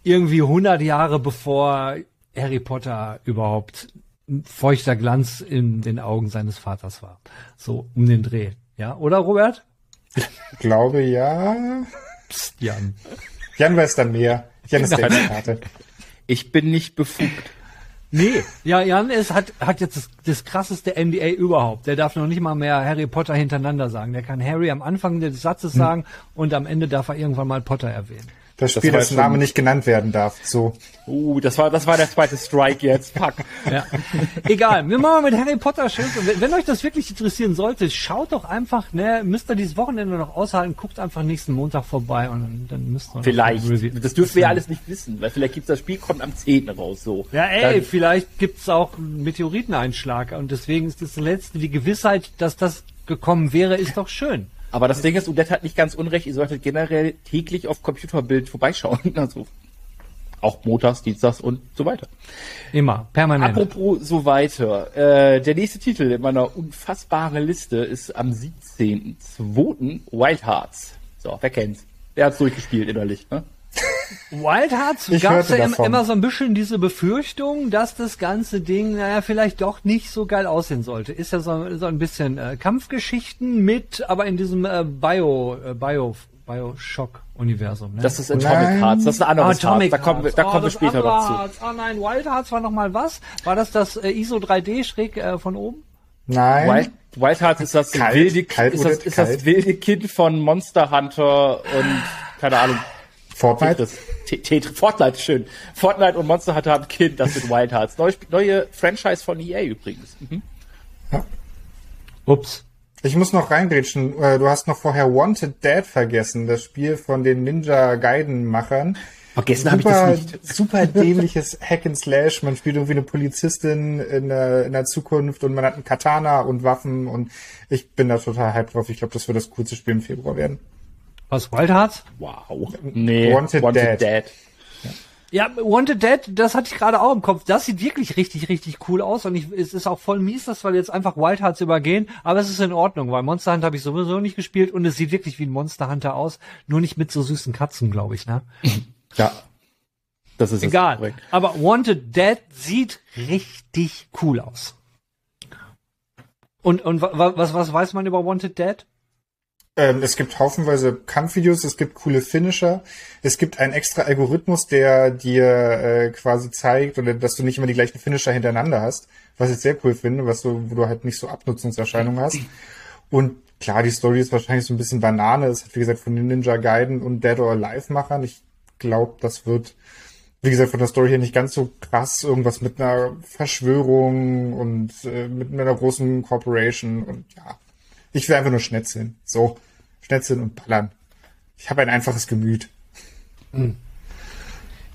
Irgendwie 100 Jahre bevor Harry Potter überhaupt feuchter Glanz in den Augen seines Vaters war. So um den Dreh. Ja, oder Robert? Glaube ja. Psst, Jan. Jan weiß dann mehr. Jan ist der Experte. Ich bin nicht befugt. Nee, ja, Jan ist, hat, hat jetzt das, das krasseste NDA überhaupt. Der darf noch nicht mal mehr Harry Potter hintereinander sagen. Der kann Harry am Anfang des Satzes sagen und am Ende darf er irgendwann mal Potter erwähnen. Das Spiel, war dessen Name nicht genannt werden darf. So. Uh, das war, das war der zweite Strike jetzt. Fuck. Ja. Egal, wir machen mal mit Harry Potter. Und Wenn, wenn euch das wirklich interessieren sollte, schaut doch einfach, ne, müsst ihr dieses Wochenende noch aushalten, guckt einfach nächsten Montag vorbei und dann, dann müsst ihr Vielleicht. Das dürfen wir ja alles nicht wissen, weil vielleicht gibt's das Spiel, kommt am 10. raus, so. Ja, ey, Dann- vielleicht gibt's auch einen Meteoriteneinschlag und deswegen ist das letzte, die Gewissheit, dass das gekommen wäre, ist doch schön. Aber das Ding ist, Udette hat nicht ganz unrecht, ihr solltet generell täglich auf Computerbild vorbeischauen. Also auch montags, dienstags und so weiter. Immer, permanent. Apropos so weiter. Äh, der nächste Titel in meiner unfassbaren Liste ist am 17.02. Wild Hearts. So, wer kennt's? Wer hat's durchgespielt innerlich, ne? Wild Hearts Ich gab's ja davon. immer so ein bisschen diese Befürchtung, dass das ganze Ding, naja, vielleicht doch nicht so geil aussehen sollte. Ist ja so, so ein bisschen äh, Kampfgeschichten mit, aber in diesem äh, Bio, äh, Bio, Bioshock-Universum. Ne? Das ist Atomic Nein. Hearts, das ist ein anderes Atomic Hearts. Da kommen wir, da Hearts. kommen wir das später andere noch zu. Hearts. Oh nein, Wild Hearts war noch mal was? War das das äh, ISO 3D schräg äh, von oben? Nein. Wild, Wild Hearts ist das Kalt, wilde, kalt ist das, ist das wilde Kind von Monster Hunter und keine Ahnung. Fortnite. Tetris. Te- Tetris. Fortnite, schön. Fortnite und Monster Hunter haben ein Kind, das sind Wild Hearts. Neue, neue Franchise von EA übrigens. Mhm. Ups. Ich muss noch reingrätschen. Äh, Du hast noch vorher Wanted Dead vergessen, das Spiel von den Ninja Gaiden Machern. Vergessen habe ich Super, das nicht. super dämliches Hack and Slash. Man spielt irgendwie eine Polizistin in der, in der Zukunft und man hat einen Katana und Waffen und ich bin da total hyped drauf. Ich glaube, das wird das coolste Spiel im Februar werden. Was, Wild Hearts? Wow. Nee, Wanted Dead. Ja, Wanted Dead, das hatte ich gerade auch im Kopf. Das sieht wirklich richtig, richtig cool aus und ich, es ist auch voll mies, dass wir jetzt einfach Wild Hearts übergehen, aber es ist in Ordnung, weil Monster Hunter habe ich sowieso nicht gespielt und es sieht wirklich wie ein Monster Hunter aus, nur nicht mit so süßen Katzen, glaube ich, ne? Ja. Das ist. Egal. Korrekt. Aber Wanted Dead sieht richtig cool aus. Und, und wa- wa- was, was weiß man über Wanted Dead? Ähm, es gibt haufenweise Kampfvideos, es gibt coole Finisher, es gibt einen extra Algorithmus, der dir äh, quasi zeigt, oder dass du nicht immer die gleichen Finisher hintereinander hast, was ich sehr cool finde, was du, wo du halt nicht so Abnutzungserscheinungen hast. Und klar, die Story ist wahrscheinlich so ein bisschen Banane, es hat wie gesagt von den Ninja Gaiden und Dead or Alive Machern. Ich glaube, das wird, wie gesagt, von der Story her nicht ganz so krass, irgendwas mit einer Verschwörung und äh, mit einer großen Corporation und ja. Ich will einfach nur schnetzeln. So, schnetzeln und ballern. Ich habe ein einfaches Gemüt.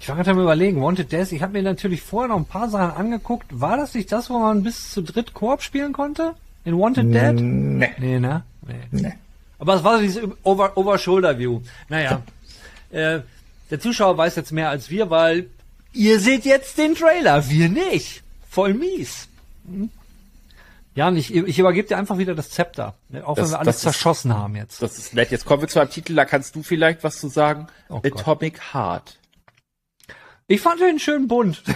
Ich war gerade am überlegen, Wanted Dead, ich habe mir natürlich vorher noch ein paar Sachen angeguckt. War das nicht das, wo man bis zu dritt Koop spielen konnte? In Wanted Dead? Nee, Nee, ne? Nee. nee. Aber es war so dieses Over- Over-Shoulder-View. naja, äh, der Zuschauer weiß jetzt mehr als wir, weil ihr seht jetzt den Trailer, wir nicht. Voll mies. Hm? Jan, ich, ich übergebe dir einfach wieder das Zepter. ne? Auch Das- wenn wir alles das ist- zerschossen haben jetzt. Das ist nett. Jetzt kommen wir zu einem Titel, da kannst du vielleicht was zu sagen. Oh Gott. Atomic Heart. Ich fand den schön bunt.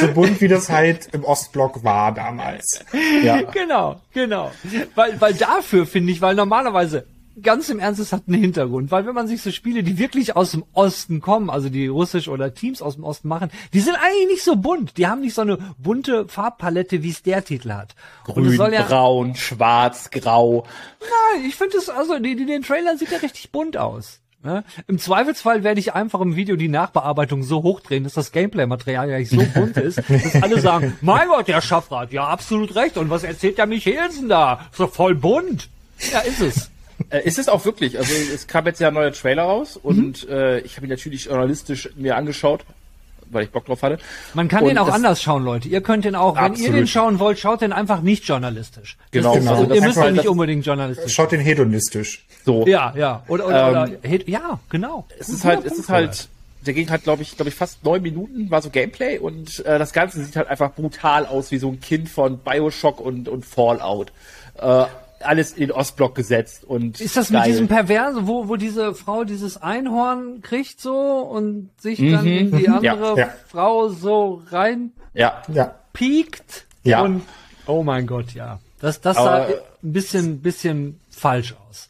So bunt wie das halt im Ostblock war damals. Ja. genau, genau. Weil, weil dafür finde ich, weil normalerweise, ganz im Ernst, es hat einen Hintergrund. Weil wenn man sich so Spiele, die wirklich aus dem Osten kommen, also die russisch oder Teams aus dem Osten machen, die sind eigentlich nicht so bunt. Die haben nicht so eine bunte Farbpalette, wie es der Titel hat. Grün, ja, braun, schwarz, grau. Nein, ich finde es, also die, die, den Trailer sieht ja richtig bunt aus. Ne? Im Zweifelsfall werde ich einfach im Video die Nachbearbeitung so hochdrehen, dass das Gameplay-Material ja so bunt ist, dass alle sagen, mein Gott, der Schaffrat, ja, absolut recht. Und was erzählt der Michelsen da? Ist doch voll bunt. Ja, ist es. Äh, ist es auch wirklich. Also es kam jetzt ja ein neuer Trailer raus Mhm. und äh, ich habe ihn natürlich journalistisch mir angeschaut, weil ich Bock drauf hatte. Man kann Und den auch anders schauen, Leute. Ihr könnt den auch, wenn ihr Absolut. den schauen wollt, schaut den einfach nicht journalistisch. Genau, ist, also also, ihr müsst den nicht unbedingt journalistisch. Schaut den hedonistisch. So. Ja, ja. Oder, oder, Ähm, oder ja, genau. Es ist halt, es ist halt, der ging halt, glaube ich, glaube ich, fast neun Minuten, war so Gameplay und äh, das Ganze sieht halt einfach brutal aus, wie so ein Kind von Bioshock und, und Fallout. Äh, alles in den Ostblock gesetzt und Ist das mit geil. diesem Perverse, wo, wo diese Frau dieses Einhorn kriegt so und sich dann in die andere ja. Frau so reinpiekt Ja, Ja. piekt Ja. und oh mein Gott, ja. Das, das sah Aber- ein bisschen, bisschen falsch aus.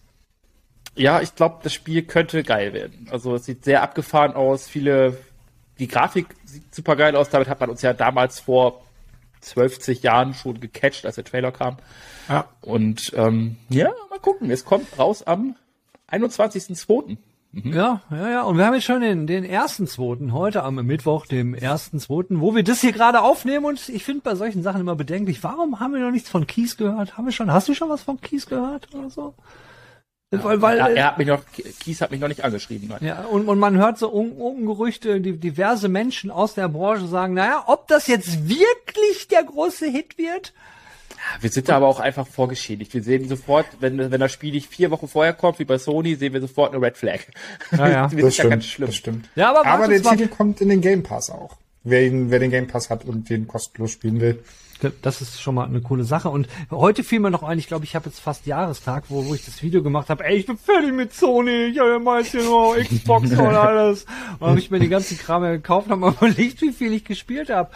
Ja, ich glaube, das Spiel könnte geil werden. Also es sieht sehr abgefahren aus. Viele, die Grafik sieht super geil aus. Damit hat man uns ja damals vor 12 Jahren schon gecatcht, als der Trailer kam. Ja. Und ähm, ja, mal gucken. Es kommt raus am 21.02. Ja, ja, ja. Und wir haben jetzt schon den, den ersten zweiten, heute am Mittwoch, dem ersten zweiten, wo wir das hier gerade aufnehmen. Und ich finde bei solchen Sachen immer bedenklich, warum haben wir noch nichts von Kies gehört? Haben wir schon, hast du schon was von Kies gehört oder so? weil, weil, Ja, äh, er hat mich noch, Kies hat mich noch nicht angeschrieben. Nein. Ja, und, und man hört so un, Ungerüchte, die diverse Menschen aus der Branche sagen, naja, ob das jetzt wirklich der große Hit wird? Wir sind da aber auch einfach vorgeschädigt. Wir sehen sofort, wenn, wenn das Spiel nicht vier Wochen vorher kommt, wie bei Sony, sehen wir sofort eine Red Flag. Ja, ja. Wir Das sind ja ganz stimmt, schlimm. das stimmt. Ja, aber aber der Titel kommt in den Game Pass auch. Wer, ihn, wer den Game Pass hat und den kostenlos spielen will. Das ist schon mal eine coole Sache. Und heute fiel mir noch ein, ich glaube, ich habe jetzt fast Jahrestag, wo, wo ich das Video gemacht habe, ey, ich bin fertig mit Sony, ich habe ja meist hier nur Xbox und alles. Und habe ich mir die ganzen Kram ja gekauft, habe mal überlegt, wie viel ich gespielt habe.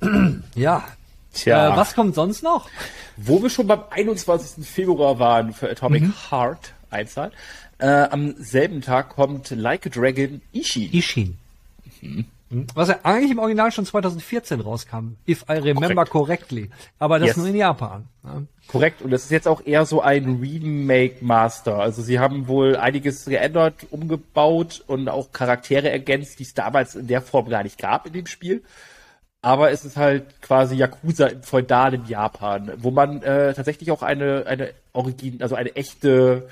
ja. Tja, Äh, was kommt sonst noch? wo wir schon beim 21. Februar waren für Atomic Mhm. Heart Einzahl, äh, am selben Tag kommt Like a Dragon Ishi. Ishin. Was ja eigentlich im Original schon 2014 rauskam, if I remember correctly. Aber das Yes. nur in Japan. Ja. Korrekt, und das ist jetzt auch eher so ein Remake-Master. Also sie haben wohl einiges geändert, umgebaut und auch Charaktere ergänzt, die es damals in der Form gar nicht gab in dem Spiel. Aber es ist halt quasi Yakuza im feudalen Japan, wo man äh, tatsächlich auch eine, eine Origin, also eine echte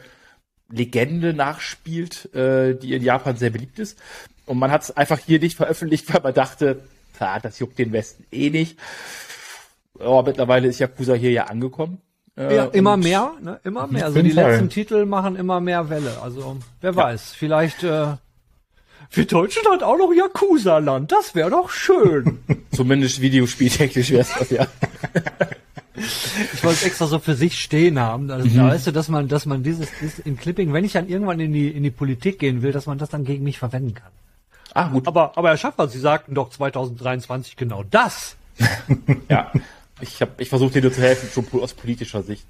Legende nachspielt, äh, die in Japan sehr beliebt ist. Und man hat es einfach hier nicht veröffentlicht, weil man dachte, ah, das juckt den Westen eh nicht. Ja, mittlerweile ist Yakuza hier ja angekommen. Äh, Ja, immer mehr, ne? immer mehr. Also die letzten Titel machen immer mehr Welle. Also wer weiß, vielleicht äh, für Deutschland auch noch Yakuza-Land. Das wäre doch schön. Zumindest videospieltechnisch wäre es das ja. ich wollte es extra so für sich stehen haben. Also, Mhm. da weißt du, dass man, dass man dieses, dieses in Clipping, wenn ich dann irgendwann in die in die Politik gehen will, dass man das dann gegen mich verwenden kann. Ah, gut. Aber aber Herr Schaffer, Sie sagten doch 2023 genau das. Ja. Ich habe, ich versuche dir nur zu helfen, schon aus politischer Sicht.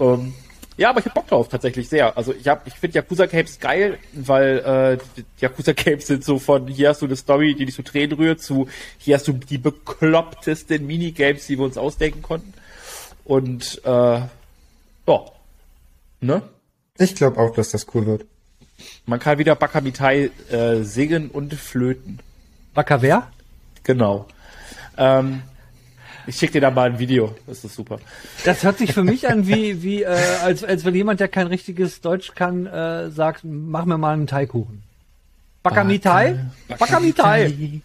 Ähm, ja, aber ich hab Bock drauf, tatsächlich sehr. Also ich hab, ich finde Yakuza Games geil, weil äh, Yakuza Games sind so von hier hast du eine Story, die dich so Tränen rührt, zu hier hast du die beklopptesten Minigames, die wir uns ausdenken konnten. Und äh, ja, ne? Ich glaube auch, dass das cool wird. Man kann wieder Bakamitai äh, singen und flöten. Wacker wer? Genau. Ähm, ich schicke dir da mal ein Video. Das ist super. Das hört sich für mich an wie, wie äh, als, als wenn jemand, der kein richtiges Deutsch kann, äh, sagt, mach mir mal einen Teigkuchen. Bakamitai? Bakamitai.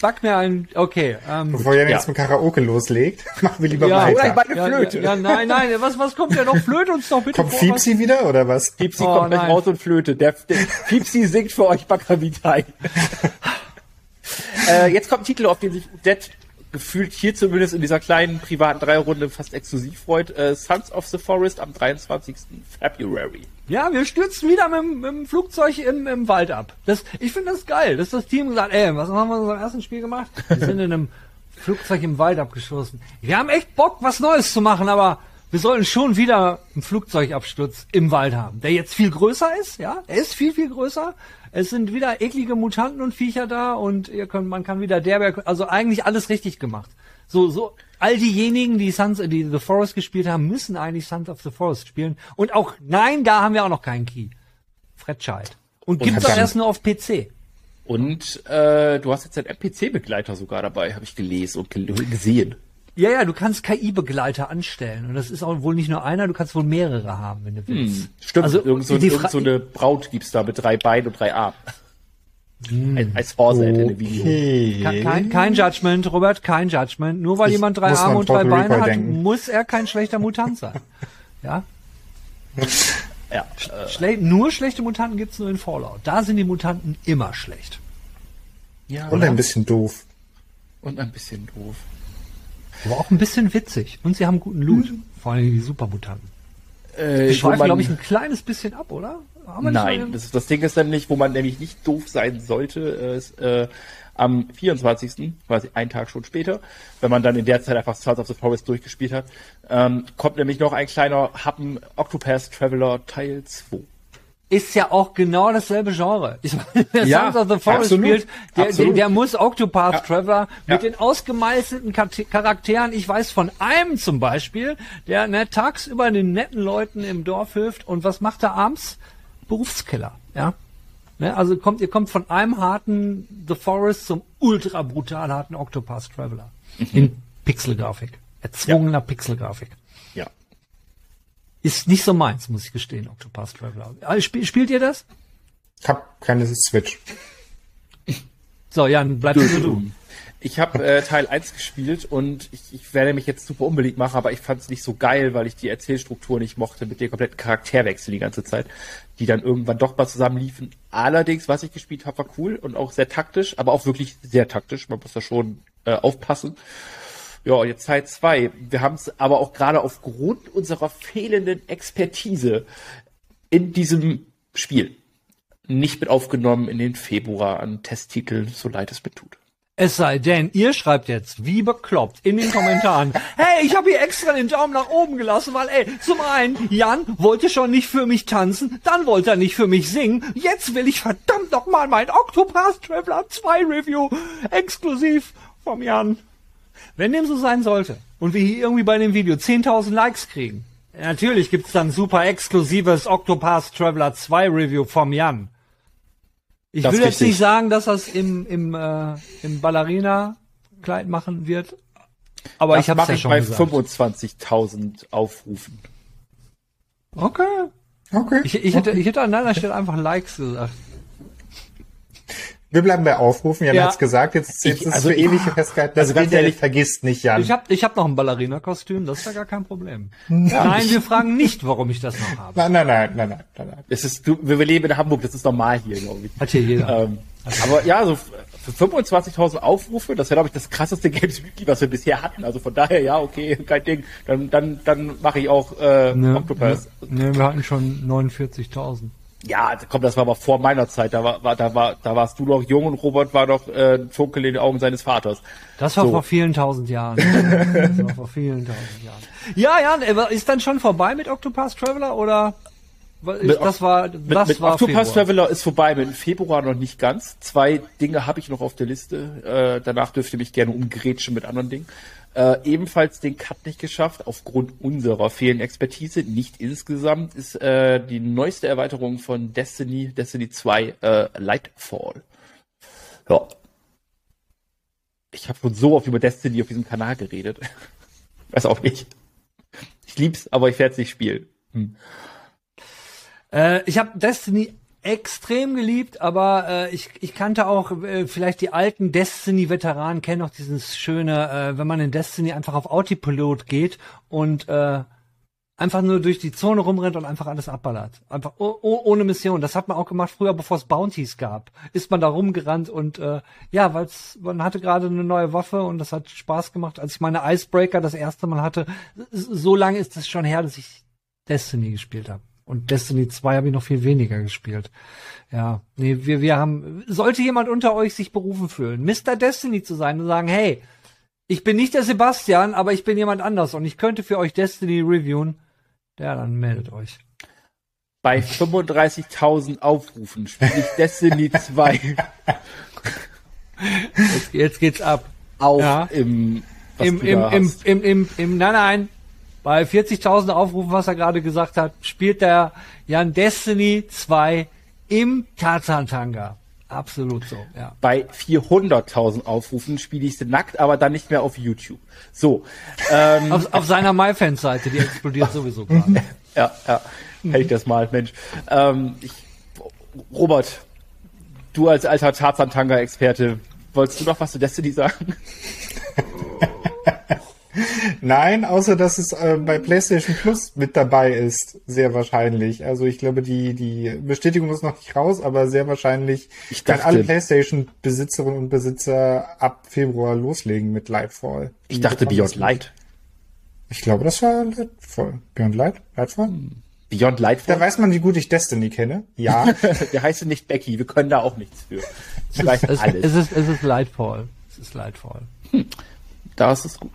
Back, mir einen, okay. Ähm, Bevor Ja. jetzt mit Karaoke loslegt, machen wir lieber ja, weiter. oder ich meine ja, Flöte. Ja, ja, nein, nein, was, was kommt denn noch? Flöte uns doch bitte Kommt vor. Fiepsi wieder oder was? Piepsi Oh, kommt gleich raus und Flöte. Der, der Piepsi singt für euch Bakamitai. äh, jetzt kommt ein Titel, auf den sich Dead gefühlt hier zumindest in dieser kleinen privaten Dreierrunde fast exklusiv freut. Äh, Sons of the Forest am 23. February. Ja, wir stürzen wieder mit, mit dem Flugzeug im, im Wald ab. Das, ich finde das geil, dass das Team gesagt, ey, was haben wir in unserem ersten Spiel gemacht? Wir sind in einem Flugzeug im Wald abgeschossen. Wir haben echt Bock, was Neues zu machen, aber wir sollten schon wieder einen Flugzeugabsturz im Wald haben, der jetzt viel größer ist, ja? Er ist viel, viel größer. Es sind wieder eklige Mutanten und Viecher da und ihr könnt, man kann wieder derberg, also eigentlich alles richtig gemacht. So, so, all diejenigen, die Sons, die The Forest gespielt haben, müssen eigentlich Sons of the Forest spielen. Und auch, nein, da haben wir auch noch keinen Key. Fredscheid. Und gibt's doch verdammt. erst nur auf PC. Und äh, du hast jetzt einen MPC-Begleiter sogar dabei, habe ich gelesen und gesehen. Ja, ja, du kannst KI-Begleiter anstellen. Und das ist auch wohl nicht nur einer, du kannst wohl mehrere haben, wenn du willst. Stimmt, Also, irgend so, die irgend so eine Braut gibt's da mit drei Beinen und drei Armen. Ein, als Horse in dem Video. Ke- Kein, kein Judgment, Robert, kein Judgment. Nur weil Ich jemand drei Arme und drei Total Beine Recall hat, denken. muss er kein schlechter Mutant sein. Ja? Ja, äh, Schle nur schlechte Mutanten gibt's nur in Fallout. Da sind die Mutanten immer schlecht. ja Und ein bisschen doof. und ein bisschen doof. Aber auch ein bisschen witzig. Und sie haben guten Loot. Vor allem die Supermutanten. Äh, schweifen, man- glaube ich, ein kleines bisschen ab, oder? Nein, das, das Ding ist nämlich, wo man nämlich nicht doof sein sollte, ist äh, am 24., quasi einen Tag schon später, wenn man dann in der Zeit einfach Sons of the Forest durchgespielt hat, ähm, kommt nämlich noch ein kleiner Happen Octopath Traveler Teil 2. ist ja auch genau dasselbe Genre. Ich meine, wer Ja, Sons of the Forest absolut, spielt, der, der, der muss Octopath Traveler mit Ja. den ausgemeißelten Char- Charakteren. Ich weiß von einem zum Beispiel, der ne, tagsüber den netten Leuten im Dorf hilft und was macht er abends? Berufskiller, ja. Ne, also kommt, ihr kommt von einem harten The Forest zum ultra brutal harten Octopath Traveler. Mhm. In Pixelgrafik. Erzwungener Pixelgrafik. Ist nicht so meins, muss ich gestehen, Octopath Traveler. Also, spiel, spielt ihr das? Ich hab keine Switch. So, Jan, bleib bitte du. Ich habe äh, Teil 1 gespielt und ich, ich werde mich jetzt super unbeliebt machen, aber ich fand es nicht so geil, weil ich die Erzählstruktur nicht mochte mit den kompletten Charakterwechsel die ganze Zeit, die dann irgendwann doch mal zusammenliefen. Allerdings, was ich gespielt habe, war cool und auch sehr taktisch, aber auch wirklich sehr taktisch. Man muss da schon äh, aufpassen. Ja, und jetzt Teil 2. Wir haben es aber auch gerade aufgrund unserer fehlenden Expertise in diesem Spiel nicht mit aufgenommen in den Februar an Testtiteln, so leid es mir tut. Es sei denn, ihr schreibt jetzt wie bekloppt in den Kommentaren, hey, ich habe hier extra den Daumen nach oben gelassen, weil, ey, zum einen, Jan wollte schon nicht für mich tanzen, dann wollte er nicht für mich singen, jetzt will ich verdammt noch mal mein Octopath Traveler 2 Review exklusiv vom Jan. Wenn dem so sein sollte und wir hier irgendwie bei dem Video 10.000 Likes kriegen, natürlich gibt's dann super exklusives Octopath Traveler 2 Review vom Jan. Ich Das will jetzt nicht sagen, dass das im, im, äh, im Ballerina-Kleid machen wird, aber Das ich hab's mache ja ich schon bei gesagt. 25.000 Aufrufen. Okay. Okay. Ich, ich, hätte, ich hätte an deiner Stelle einfach Likes gesagt. Wir bleiben bei Aufrufen. Jan Ja. hat's gesagt. Jetzt, jetzt Ich- ist also für ich- ewig festgehalten. Das also ganz ehrlich- vergisst nicht, Jan. Ich habe ich hab noch ein Ballerina-Kostüm, das ist ja gar kein Problem. Nein, wir fragen nicht, warum ich das noch habe. nein, nein, nein, nein, nein, nein, nein. Es ist, du, wir leben in Hamburg, das ist normal hier, glaube ich. Hat hier jeder. Ähm, aber ja, so für 25.000 Aufrufe, das wäre, glaube ich, das krasseste Games Weekly, was wir bisher hatten. Also von daher, ja, okay, kein Ding. Dann, dann, dann mache ich auch äh, Ne, Octopus. ne, wir hatten schon 49.000. Ja, komm, das war aber vor meiner Zeit. Da war, war, da war, da warst du noch jung und Robert war noch äh, ein Funkel in den Augen seines Vaters. Das war So. vor vielen tausend Jahren. das war vor vielen tausend Jahren. Ja, Jan, aber ist dann schon vorbei mit Octopath Traveler oder? Wa- Mit Das war, Mit, das mit war Octopus Februar. Traveler ist vorbei, mit Februar noch nicht ganz. Zwei Dinge habe ich noch auf der Liste. Äh, danach dürft ihr mich gerne umgrätschen mit anderen Dingen. Äh, ebenfalls den Cut nicht geschafft, aufgrund unserer fehlenden Expertise, nicht insgesamt, ist äh, die neueste Erweiterung von Destiny, Destiny 2, äh, Lightfall. Ja. Ich habe schon so oft über Destiny auf diesem Kanal geredet. Weiß auch nicht. Ich lieb's, aber ich werde es nicht spielen. Hm. Äh, ich habe Destiny extrem geliebt, aber äh, ich, ich kannte auch äh, vielleicht die alten Destiny-Veteranen kennen auch dieses schöne, äh, wenn man in Destiny einfach auf Autopilot geht und äh, einfach nur durch die Zone rumrennt und einfach alles abballert. Einfach oh, oh, ohne Mission. Das hat man auch gemacht früher, bevor es Bounties gab. Ist man da rumgerannt und äh, ja, weil man hatte gerade eine neue Waffe und das hat Spaß gemacht. Als ich meine Icebreaker das erste Mal hatte, so lange ist es schon her, dass ich Destiny gespielt habe. Und Destiny 2 habe ich noch viel weniger gespielt. Ja, nee, wir, wir haben, sollte jemand unter euch sich berufen fühlen, Mr. Destiny zu sein und sagen, hey, ich bin nicht der Sebastian, aber ich bin jemand anders und ich könnte für euch Destiny reviewen, ja, dann meldet euch. Bei 35.000 Aufrufen spiele ich Destiny 2 Jetzt, jetzt geht's ab. auch Ja. im, Im, im, im, im, im, im, nein, nein, bei 40.000 Aufrufen, was er gerade gesagt hat, spielt der Jan Destiny 2 im Tarzan-Tanga. Absolut so, ja. Bei 400.000 Aufrufen spiele ich sie nackt, aber dann nicht mehr auf YouTube. So, ähm, Auf, auf seiner MyFans-Seite, die explodiert sowieso gerade. ja, ja, hätte ich das mal, Mensch. Ähm, ich, Robert, du als alter Tarzan-Tanga-Experte, wolltest du noch was zu Destiny sagen? Nein, außer dass es äh, bei PlayStation Plus mit dabei ist, sehr wahrscheinlich. Also ich glaube, die, die Bestätigung ist noch nicht raus, aber sehr wahrscheinlich Ich dachte- alle PlayStation-Besitzerinnen und Besitzer ab Februar loslegen mit Lightfall. Ich dachte Beyond. Light. Ich glaube, das war Lightfall. Beyond Light? Lightfall? Beyond Da Lightfall. weiß man, wie gut ich Destiny kenne. Ja. Der heißt nicht Becky, wir können da auch nichts für. Vielleicht Es, alles. es ist, es ist Lightfall. Es ist Lightfall. Das ist gut.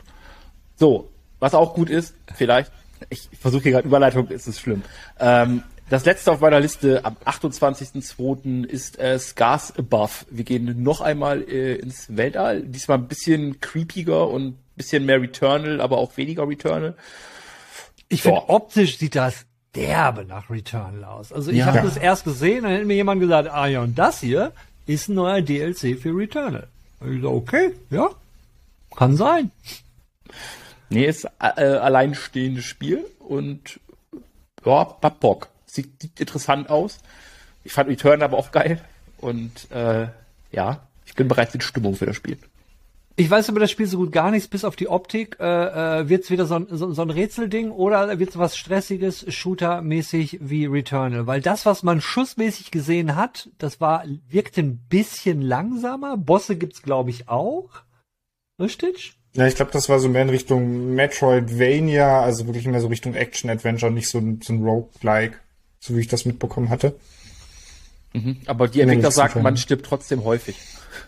So, was auch gut ist, vielleicht, ich versuche hier gerade Überleitung, ist es schlimm. Ähm, das letzte auf meiner Liste am 28.02. ist äh, Scars Above. Wir gehen noch einmal äh, ins Weltall. Diesmal ein bisschen creepiger und ein bisschen mehr Returnal, aber auch weniger Returnal. Ich finde, optisch sieht das derbe nach Returnal aus. Also ich Ja. habe das erst gesehen, dann hätte mir jemand gesagt, ah ja, und das hier ist ein neuer DLC für Returnal. Und ich so, okay, ja, kann sein. Nee, ist äh, alleinstehendes Spiel und ja, hat Bock. Sieht, sieht interessant aus. Ich fand Return aber auch geil und äh, ja, ich bin bereits in Stimmung für das Spiel. Ich weiß über das Spiel so gut gar nichts, bis auf die Optik. Äh, äh, wird es wieder so ein, so, so ein Rätselding oder wird es was Stressiges, Shooter-mäßig wie Returnal? Weil das, was man schussmäßig gesehen hat, das war, wirkte ein bisschen langsamer. Bosse gibt's, glaube ich, auch. Richtig? Ja, ich glaube, das war so mehr in Richtung Metroidvania, also wirklich mehr so Richtung Action-Adventure, nicht so ein, so ein Roguelike, so wie ich das mitbekommen hatte. Aber die Entwickler sagen, man stirbt trotzdem häufig.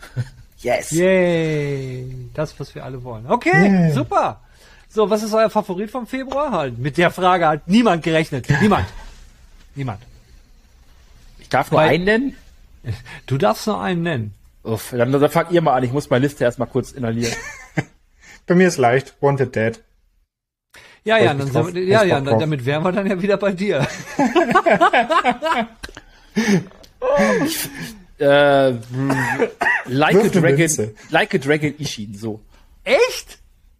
yes. Yay! Das, was wir alle wollen. Okay, Yeah. super. So, was ist euer Favorit vom Februar? Halt, mit der Frage hat niemand gerechnet. Niemand. Niemand. Ich darf nur Weil- einen nennen. Du darfst nur einen nennen. Uff, dann, dann fangt ihr mal an. Ich muss meine Liste erstmal kurz inhalieren. Bei mir ist leicht, Wanted Dead. Ja, ja, dann, drauf. ja, ja, dann, damit wären wir dann ja wieder bei dir. äh, like a Wirf Dragon, like a Dragon Ishin, so. Echt?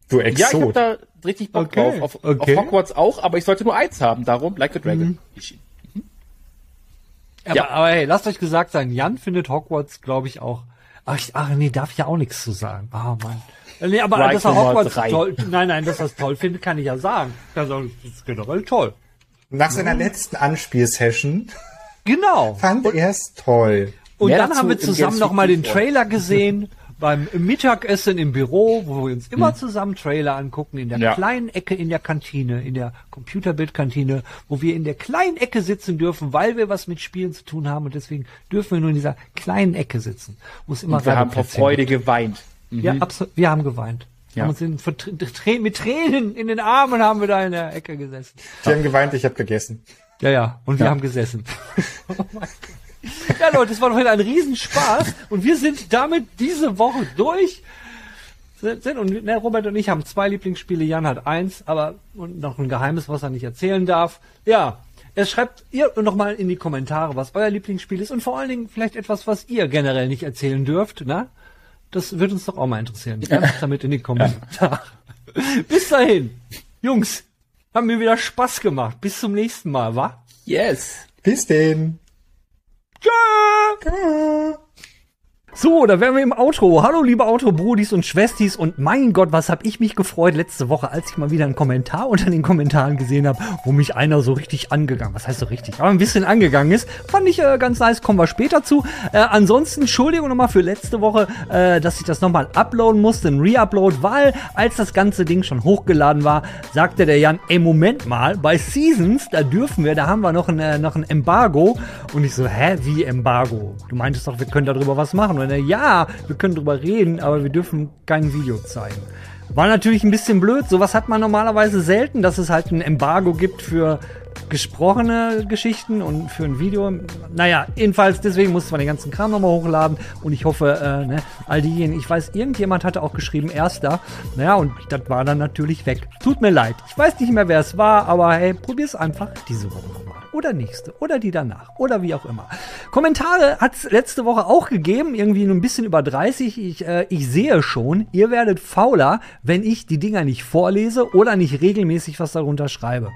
Du Ja, ich hab Exot. da richtig Bock Okay, drauf. Auf, okay. auf Hogwarts auch, aber ich sollte nur eins haben, darum like a Dragon Ishin. Aber, Ja. aber hey, lasst euch gesagt sein, Jan findet Hogwarts, glaube ich, auch. Ach, ich, ach nee, darf ich ja auch nichts zu sagen. Ah, Mann. Äh, Nee, aber Right dass er Hogwarts toll, nein, nein, dass er es toll findet, kann ich ja sagen. Das ist generell toll. Nach seiner letzten Anspielsession Genau. fand er es toll. Und Mehr dann haben wir zusammen Games noch mal den Trailer gesehen beim Mittagessen im Büro, wo wir uns immer zusammen Trailer angucken, in der Ja. kleinen Ecke in der Kantine, in der Computerbildkantine, wo wir in der kleinen Ecke sitzen dürfen, weil wir was mit Spielen zu tun haben und deswegen dürfen wir nur in dieser kleinen Ecke sitzen, wo es immer Und wir haben vor Freude geweint. gibt. Absolut. Wir haben geweint. Ja. Haben uns in, Trä- mit Tränen in den Armen haben wir da in der Ecke gesessen. Die haben geweint, ich habe gegessen. Ja, ja. Und wir haben gesessen. oh mein Gott. Ja, Leute, es war doch wieder ein Riesenspaß. Und wir sind damit diese Woche durch. Sind, und ne, Robert und ich haben zwei Lieblingsspiele. Jan hat eins, aber und noch ein Geheimnis, was er nicht erzählen darf. Ja. Es schreibt ihr noch mal in die Kommentare, was euer Lieblingsspiel ist und vor allen Dingen vielleicht etwas, was ihr generell nicht erzählen dürft, ne? Das würde uns doch auch mal interessieren. Schreibt damit in die Kommentare. Bis dahin, Jungs, haben mir wieder Spaß gemacht. Bis zum nächsten Mal, wa? Yes. Bis denn. So, da wären wir im Outro. Hallo, liebe Outro-Brudis und Schwestis. Und mein Gott, was hab ich mich gefreut letzte Woche, als ich mal wieder einen Kommentar unter den Kommentaren gesehen habe, wo mich einer so richtig angegangen, was heißt so richtig, aber ein bisschen angegangen ist. Fand ich äh, ganz nice, kommen wir später zu. Äh, ansonsten, Entschuldigung nochmal für letzte Woche, äh, dass ich das nochmal uploaden musste, ein Re-Upload, weil als das ganze Ding schon hochgeladen war, sagte der Jan, ey, Moment mal, bei Seasons, da dürfen wir, da haben wir noch ein, äh, noch ein Embargo. Und ich so, hä, wie Embargo? Du meintest doch, wir können darüber was machen. Und er, ja, wir können drüber reden, aber wir dürfen kein Video zeigen. War natürlich ein bisschen blöd. Sowas hat man normalerweise selten, dass es halt ein Embargo gibt für gesprochene Geschichten und für ein Video. Naja, jedenfalls, deswegen musste man den ganzen Kram nochmal hochladen und ich hoffe, äh, ne, all diejenigen, ich weiß, irgendjemand hatte auch geschrieben, erster. Naja, und das war dann natürlich weg. Tut mir leid. Ich weiß nicht mehr, wer es war, aber hey, probier's einfach diese Woche. Oder nächste. Oder die danach. Oder wie auch immer. Kommentare hat's letzte Woche auch gegeben. Irgendwie nur ein bisschen über 30. Ich, äh, ich sehe schon, ihr werdet fauler, wenn ich die Dinger nicht vorlese oder nicht regelmäßig was darunter schreibe.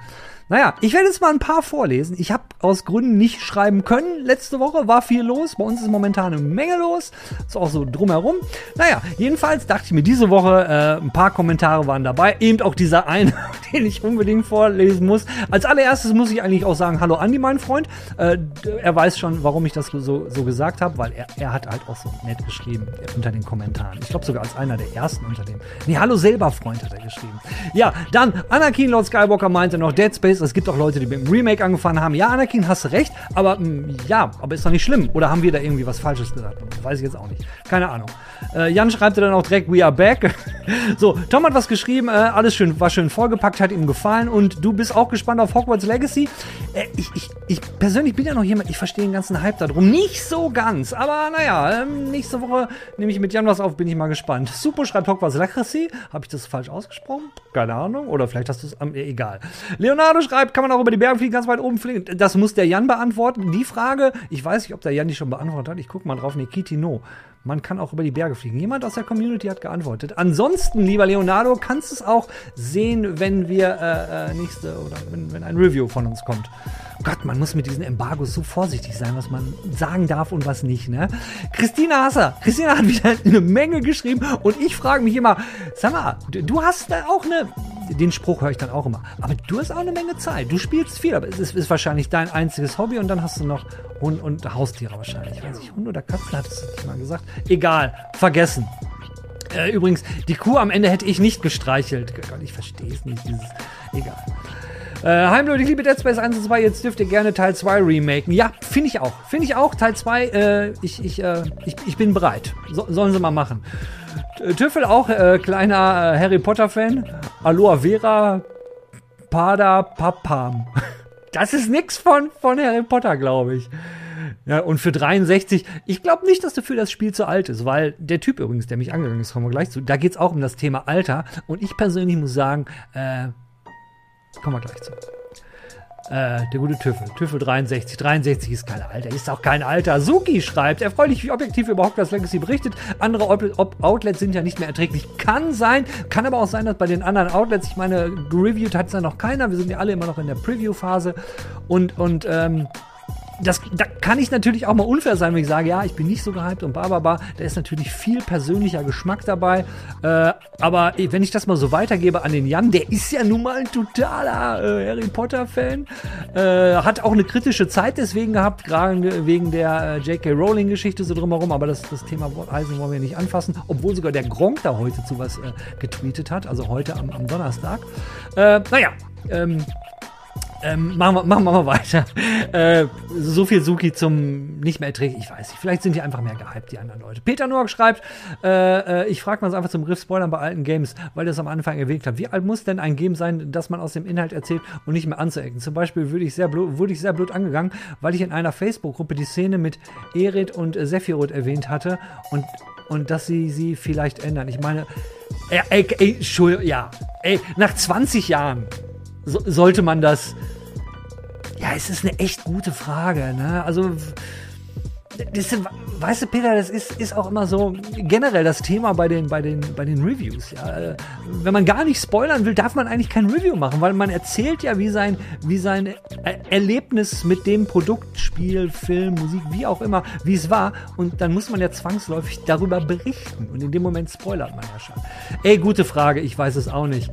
Naja, ich werde jetzt mal ein paar vorlesen. Ich habe aus Gründen nicht schreiben können. Letzte Woche war viel los. Bei uns ist momentan eine Menge los. Ist auch so drumherum. Naja, jedenfalls dachte ich mir diese Woche, äh, ein paar Kommentare waren dabei. Eben auch dieser eine, den ich unbedingt vorlesen muss. Als allererstes muss ich eigentlich auch sagen, hallo Andi, mein Freund. Äh, er weiß schon, warum ich das so, so gesagt habe, weil er, er hat halt auch so nett geschrieben unter den Kommentaren. Ich glaube sogar als einer der ersten unter dem. Nee, hallo selber Freund hat er geschrieben. Ja, dann Anakin Lord Skywalker meinte noch Dead Space. Es gibt auch Leute, die mit dem Remake angefangen haben. Ja, Anakin, hast recht, aber mh, ja, aber ist doch nicht schlimm. Oder haben wir da irgendwie was Falsches gesagt? Weiß ich jetzt auch nicht. Keine Ahnung. Äh, Jan schreibt dann auch direkt, we are back. so, Tom hat was geschrieben, äh, alles schön, war schön vollgepackt, hat ihm gefallen und du bist auch gespannt auf Hogwarts Legacy. Äh, ich, ich, ich persönlich bin ja noch jemand, ich verstehe den ganzen Hype darum. Nicht so ganz, aber naja, ähm, nächste Woche nehme ich mit Jan was auf, bin ich mal gespannt. Super schreibt Hogwarts Legacy. Habe ich das falsch ausgesprochen? Keine Ahnung. Oder vielleicht hast du es, ähm, egal. Leonardo schreibt, kann man auch über die Berge fliegen, ganz weit oben fliegen? Das muss der Jan beantworten. Die Frage, ich weiß nicht, ob der Jan die schon beantwortet hat. Ich gucke mal drauf. Nikiti No. Man kann auch über die Berge fliegen. Jemand aus der Community hat geantwortet. Ansonsten, lieber Leonardo, kannst du es auch sehen, wenn wir äh, äh, nächste oder wenn, wenn ein Review von uns kommt. Gott, man muss mit diesen Embargos so vorsichtig sein, was man sagen darf und was nicht, ne? Christina Hasser. Christina hat wieder eine Menge geschrieben und ich frage mich immer, sag mal, du hast da auch eine, den Spruch höre ich dann auch immer, aber du hast auch eine Menge Zeit. Du spielst viel, aber es ist, ist wahrscheinlich dein einziges Hobby und dann hast du noch Hund und Haustiere wahrscheinlich. Ich weiß nicht, Hund oder Katzen hattest du nicht mal gesagt. Egal, vergessen. Äh, übrigens, die Kuh am Ende hätte ich nicht gestreichelt. Gott, ich verstehe es nicht, dieses, egal. Äh, Heim Leute, ich liebe Dead Space 1 und 2, jetzt dürft ihr gerne Teil 2 remaken. Ja, finde ich auch. Finde ich auch. Teil 2, äh, ich, ich, äh, ich, ich bin bereit. So, sollen sie mal machen. Tüffel auch, äh, kleiner äh, Harry Potter-Fan. Aloha Vera, Pada Papam. Das ist nix von, von Harry Potter, glaube ich. Ja, und für 63, ich glaube nicht, dass dafür das Spiel zu alt ist, weil der Typ übrigens, der mich angegangen ist, kommen wir gleich zu, da geht's auch um das Thema Alter. Und ich persönlich muss sagen, äh, kommen wir gleich zu. Äh, der gute Tüffel. Tüffel 63. 63 ist kein Alter, ist auch kein Alter. Suki schreibt, erfreulich, wie objektiv über Hogwarts Legacy berichtet. Andere Out- Outlets sind ja nicht mehr erträglich. Kann sein, kann aber auch sein, dass bei den anderen Outlets, ich meine, gereviewt hat es ja noch keiner. Wir sind ja alle immer noch in der Preview-Phase. Und, und, ähm, das, da kann ich natürlich auch mal unfair sein, wenn ich sage, ja, ich bin nicht so gehypt und bababa. Da ist natürlich viel persönlicher Geschmack dabei. Äh, aber wenn ich das mal so weitergebe an den Jan, der ist ja nun mal ein totaler äh, Harry Potter-Fan. Äh, hat auch eine kritische Zeit deswegen gehabt, gerade wegen der äh, J.K. Rowling-Geschichte so drumherum. Aber das, das Thema Eisen wollen wir nicht anfassen. Obwohl sogar der Gronk da heute zu was äh, getweetet hat. Also heute am, am Donnerstag. Äh, naja, ähm, ähm, machen, wir, machen wir mal weiter. Äh, so viel Suki zum nicht mehr erträglich. Ich weiß nicht. Vielleicht sind die einfach mehr gehypt, die anderen Leute. Peter Noack schreibt, äh, äh, ich frage mal einfach zum Riff Spoilern bei alten Games, weil das am Anfang erwähnt hat. Wie alt muss denn ein Game sein, dass man aus dem Inhalt erzählt und nicht mehr anzuecken? Zum Beispiel würde ich sehr wurde ich sehr blöd angegangen, weil ich in einer Facebook-Gruppe die Szene mit Erit und äh, Sephiroth erwähnt hatte und, und dass sie sie vielleicht ändern. Ich meine, ey, ey, ey, ja, ey, nach 20 Jahren so, sollte man das. Es ist eine echt gute Frage. Ne? Also, das, weißt du, Peter, das ist, ist auch immer so generell das Thema bei den, bei den, bei den Reviews. Ja? Wenn man gar nicht spoilern will, darf man eigentlich kein Review machen, weil man erzählt ja, wie sein, wie sein Erlebnis mit dem Produkt, Spiel, Film, Musik, wie auch immer, wie es war. Und dann muss man ja zwangsläufig darüber berichten. Und in dem Moment spoilert man ja schon. Ey, gute Frage, ich weiß es auch nicht.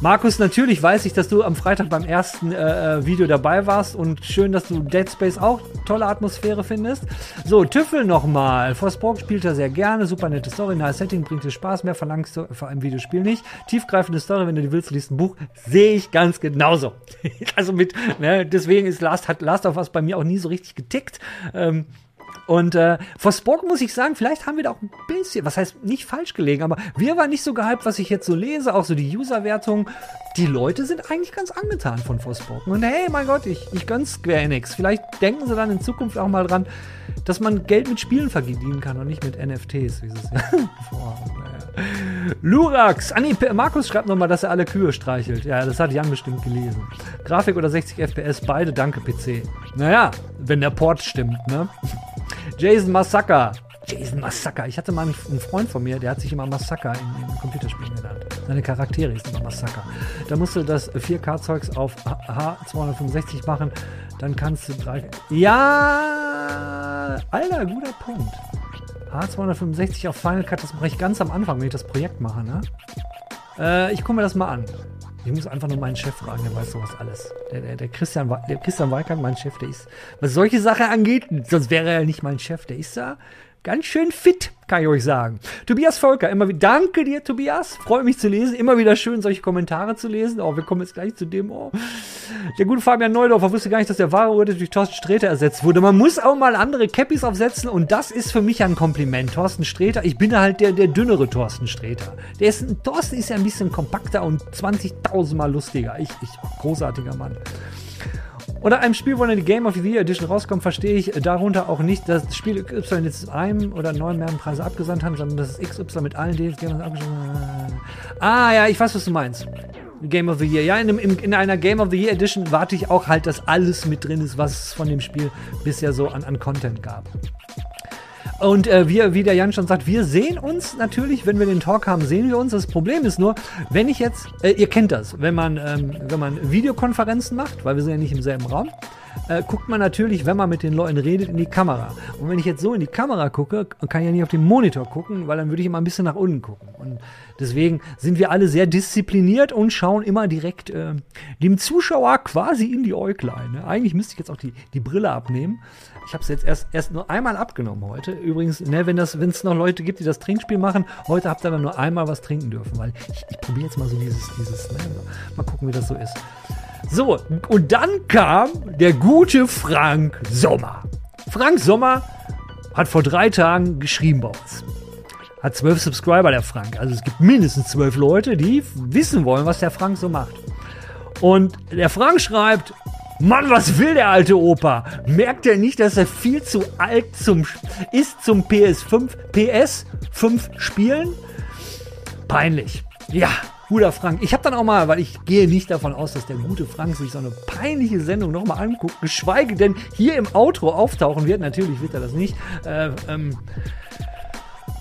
Markus, natürlich weiß ich, dass du am Freitag beim ersten äh, Video dabei warst und schön, dass du Dead Space auch tolle Atmosphäre findest. So, Tüffel nochmal. Forspoken spielt er sehr gerne, super nette Story, nice Setting, bringt dir Spaß, mehr verlangst du vor einem Videospiel nicht. Tiefgreifende Story, wenn du die willst, liest ein Buch, sehe ich ganz genauso. also mit, ne, deswegen ist Last, hat Last of Us bei mir auch nie so richtig getickt. Ähm, und äh, Forspoken muss ich sagen, vielleicht haben wir da auch ein bisschen, was heißt nicht falsch gelegen, aber wir waren nicht so gehypt, was ich jetzt so lese, auch so die User-Wertung. Die Leute sind eigentlich ganz angetan von Forspoken. Und hey, mein Gott, ich, ich gönn's Square Enix. Vielleicht denken sie dann in Zukunft auch mal dran, dass man Geld mit Spielen verdienen kann und nicht mit NFTs, wie sie es. Lurax, ah Markus schreibt nochmal, dass er alle Kühe streichelt. Ja, das hat Jan bestimmt gelesen. Grafik oder 60 FPS, beide, danke PC. Naja, wenn der Port stimmt, ne? Jason Massaker. Jason Massaker. Ich hatte mal einen Freund von mir, der hat sich immer Massaker in, in Computerspielen genannt. Seine Charaktere ist immer Massaker. Da musst du das 4K-Zeugs auf H265 machen, dann kannst du drei. Ja, alter, guter Punkt. H265 auf Final Cut, das mache ich ganz am Anfang, wenn ich das Projekt mache, ne? Äh, ich gucke mir das mal an. Ich muss einfach nur meinen Chef fragen, der weiß sowas alles. Der, der, der Christian, der Christian Weikert, mein Chef, der ist, was solche Sachen angeht, sonst wäre er nicht mein Chef, der ist da ganz schön fit, kann ich euch sagen. Tobias Volker, immer wieder, danke dir, Tobias. Freut mich zu lesen. Immer wieder schön, solche Kommentare zu lesen. Oh, wir kommen jetzt gleich zu dem. Oh. Der gute Fabian Neudorfer wusste gar nicht, dass der wahre Urte durch Thorsten Sträter ersetzt wurde. Man muss auch mal andere Cappies aufsetzen und das ist für mich ein Kompliment. Thorsten Sträter, ich bin halt der, der dünnere Thorsten Sträter. Der ist, Thorsten ist ja ein bisschen kompakter und 20.000 Mal lustiger. Ich, ich, großartiger Mann. Oder einem Spiel, wo die Game of the Year Edition rauskommt, verstehe ich darunter auch nicht, dass das Spiel XY jetzt einem oder neun mehreren Preise abgesandt haben, sondern dass XY mit allen DLCs abgesandt Ah, ja, ich weiß, was du meinst. Game of the Year. Ja, in, einem, in, in einer Game of the Year Edition warte ich auch halt, dass alles mit drin ist, was es von dem Spiel bisher so an, an Content gab. Und äh, wir, wie der Jan schon sagt, wir sehen uns natürlich, wenn wir den Talk haben, sehen wir uns. Das Problem ist nur, wenn ich jetzt, äh, ihr kennt das, wenn man, ähm, wenn man Videokonferenzen macht, weil wir sind ja nicht im selben Raum, äh, guckt man natürlich, wenn man mit den Leuten redet, in die Kamera. Und wenn ich jetzt so in die Kamera gucke, kann ich ja nicht auf den Monitor gucken, weil dann würde ich immer ein bisschen nach unten gucken. Und deswegen sind wir alle sehr diszipliniert und schauen immer direkt äh, dem Zuschauer quasi in die Äuglein. Ne? Eigentlich müsste ich jetzt auch die, die Brille abnehmen. Ich habe es jetzt erst, erst nur einmal abgenommen heute. Übrigens, ne, wenn es noch Leute gibt, die das Trinkspiel machen, heute habt ihr dann nur einmal was trinken dürfen, weil ich, ich probiere jetzt mal so dieses, dieses, ne, mal gucken, wie das so ist. So, und dann kam der gute Frank Sommer. Frank Sommer hat vor drei Tagen geschrieben bei uns. Hat zwölf Subscriber, der Frank. Also es gibt mindestens zwölf Leute, die wissen wollen, was der Frank so macht. Und der Frank schreibt, Mann, was will der alte Opa? Merkt er nicht, dass er viel zu alt zum, ist zum PS5, PS5 Spielen? Peinlich. Ja, guter Frank. Ich habe dann auch mal, weil ich gehe nicht davon aus, dass der gute Frank sich so eine peinliche Sendung nochmal anguckt, geschweige denn hier im Outro auftauchen wird. Natürlich wird er das nicht. Äh, ähm,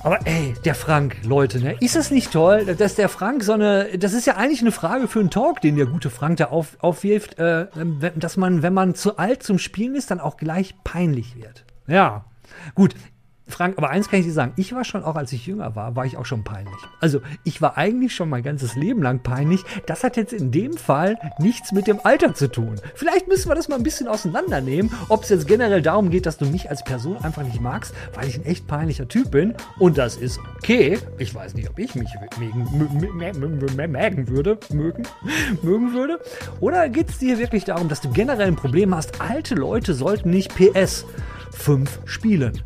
aber ey, der Frank, Leute, ne? Ist es nicht toll, dass der Frank so eine, das ist ja eigentlich eine Frage für einen Talk, den der gute Frank da auf, aufwirft, äh, dass man, wenn man zu alt zum Spielen ist, dann auch gleich peinlich wird. Ja, gut. Frank, aber eins kann ich dir sagen, ich war schon auch, als ich jünger war, war ich auch schon peinlich. Also ich war eigentlich schon mein ganzes Leben lang peinlich. Das hat jetzt in dem Fall nichts mit dem Alter zu tun. Vielleicht müssen wir das mal ein bisschen auseinandernehmen, ob es jetzt generell darum geht, dass du mich als Person einfach nicht magst, weil ich ein echt peinlicher Typ bin. Und das ist okay. Ich weiß nicht, ob ich mich mögen, würde, mögen, mögen würde. Oder geht es dir wirklich darum, dass du generell ein Problem hast, alte Leute sollten nicht PS 5 spielen?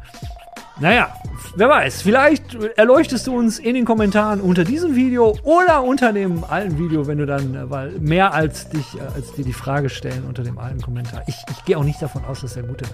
Naja, wer weiß, vielleicht erleuchtest du uns in den Kommentaren unter diesem Video oder unter dem alten Video, wenn du dann, äh, weil mehr als dich, äh, als dir die Frage stellen unter dem alten Kommentar. Ich, ich gehe auch nicht davon aus, dass der gute,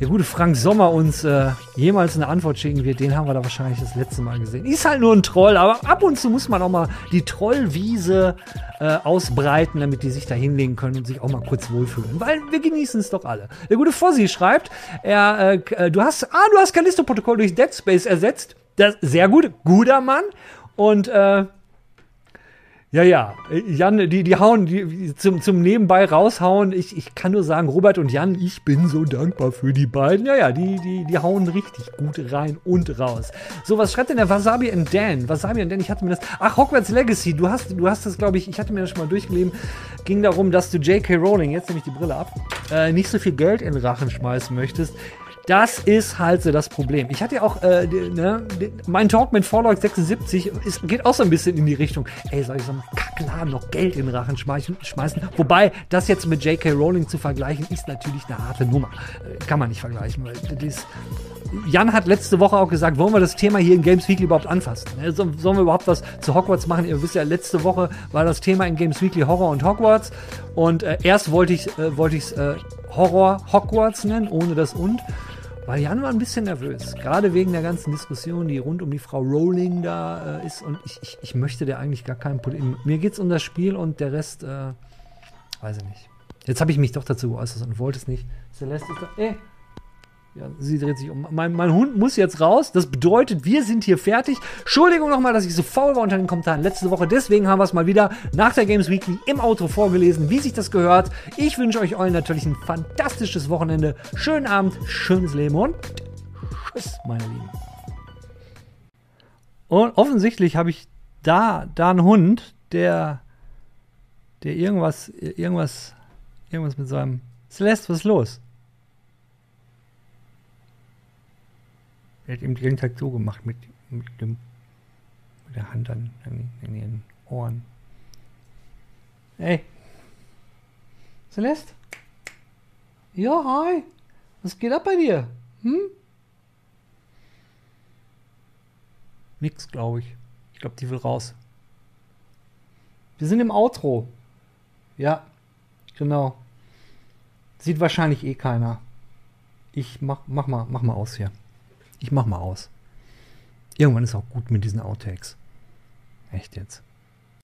der gute Frank Sommer uns äh, jemals eine Antwort schicken wird. Den haben wir da wahrscheinlich das letzte Mal gesehen. Ist halt nur ein Troll, aber ab und zu muss man auch mal die Trollwiese äh, ausbreiten, damit die sich da hinlegen können und sich auch mal kurz wohlfühlen. Weil wir genießen es doch alle. Der gute Fossi schreibt, er, äh, äh, du hast, ah, du hast Callisto-Protokoll durch Dead Space ersetzt. Das, sehr gut, guter Mann. Und äh, ja, ja, Jan, die, die hauen, die zum, zum Nebenbei raushauen. Ich, ich kann nur sagen, Robert und Jan, ich bin so dankbar für die beiden. Ja, ja, die, die, die hauen richtig gut rein und raus. So, was schreibt denn der Wasabi and Dan? Wasabi and Dan, ich hatte mir das. Ach, Hogwarts Legacy, du hast, du hast das, glaube ich, ich hatte mir das schon mal durchgelesen. Ging darum, dass du J.K. Rowling, jetzt nehme ich die Brille ab, äh, nicht so viel Geld in Rachen schmeißen möchtest. Das ist halt so das Problem. Ich hatte ja auch, äh, ne, mein Talk mit Fallout 76 ist, geht auch so ein bisschen in die Richtung, ey, soll ich so einem Kackladen noch Geld in den Rachen schmeißen? Wobei, das jetzt mit J.K. Rowling zu vergleichen, ist natürlich eine harte Nummer. Äh, Kann man nicht vergleichen, weil das Jan hat letzte Woche auch gesagt, wollen wir das Thema hier in Games Weekly überhaupt anfassen? Ne, so- Sollen wir überhaupt was zu Hogwarts machen? Ihr wisst ja, letzte Woche war das Thema in Games Weekly Horror und Hogwarts. Und äh, erst wollte ich äh, wollte äh, Horror Hogwarts nennen, ohne das und. Weil Jan war ein bisschen nervös, gerade wegen der ganzen Diskussion, die rund um die Frau Rowling da äh, ist. Und ich, ich, ich möchte der eigentlich gar kein Problem. Mir geht's um das Spiel und der Rest, äh, weiß ich nicht. Jetzt habe ich mich doch dazu geäußert und wollte es nicht. Celeste ist da. Ey, ja, sie dreht sich um. Mein, mein Hund muss jetzt raus. Das bedeutet, wir sind hier fertig. Entschuldigung nochmal, dass ich so faul war unter den Kommentaren letzte Woche. Deswegen haben wir es mal wieder nach der Games Weekly im Auto vorgelesen, wie sich das gehört. Ich wünsche euch allen natürlich ein fantastisches Wochenende. Schönen Abend, schönes Leben und tschüss, meine Lieben. Und offensichtlich habe ich da, da einen Hund, der Der irgendwas, irgendwas, irgendwas mit seinem. Celeste, was ist los? Er hat ihm die ganze Zeit so gemacht mit, mit dem mit der Hand an, an, in ihren Ohren. Ey. Celeste? Ja, hi. Was geht ab bei dir? Hm? Nix, glaube ich. Ich glaube, die will raus. Wir sind im Outro. Ja, genau. Sieht wahrscheinlich eh keiner. Ich mach, mach mal, mach mal aus hier. Ich mach mal aus. Irgendwann ist auch gut mit diesen Outtakes. Echt jetzt.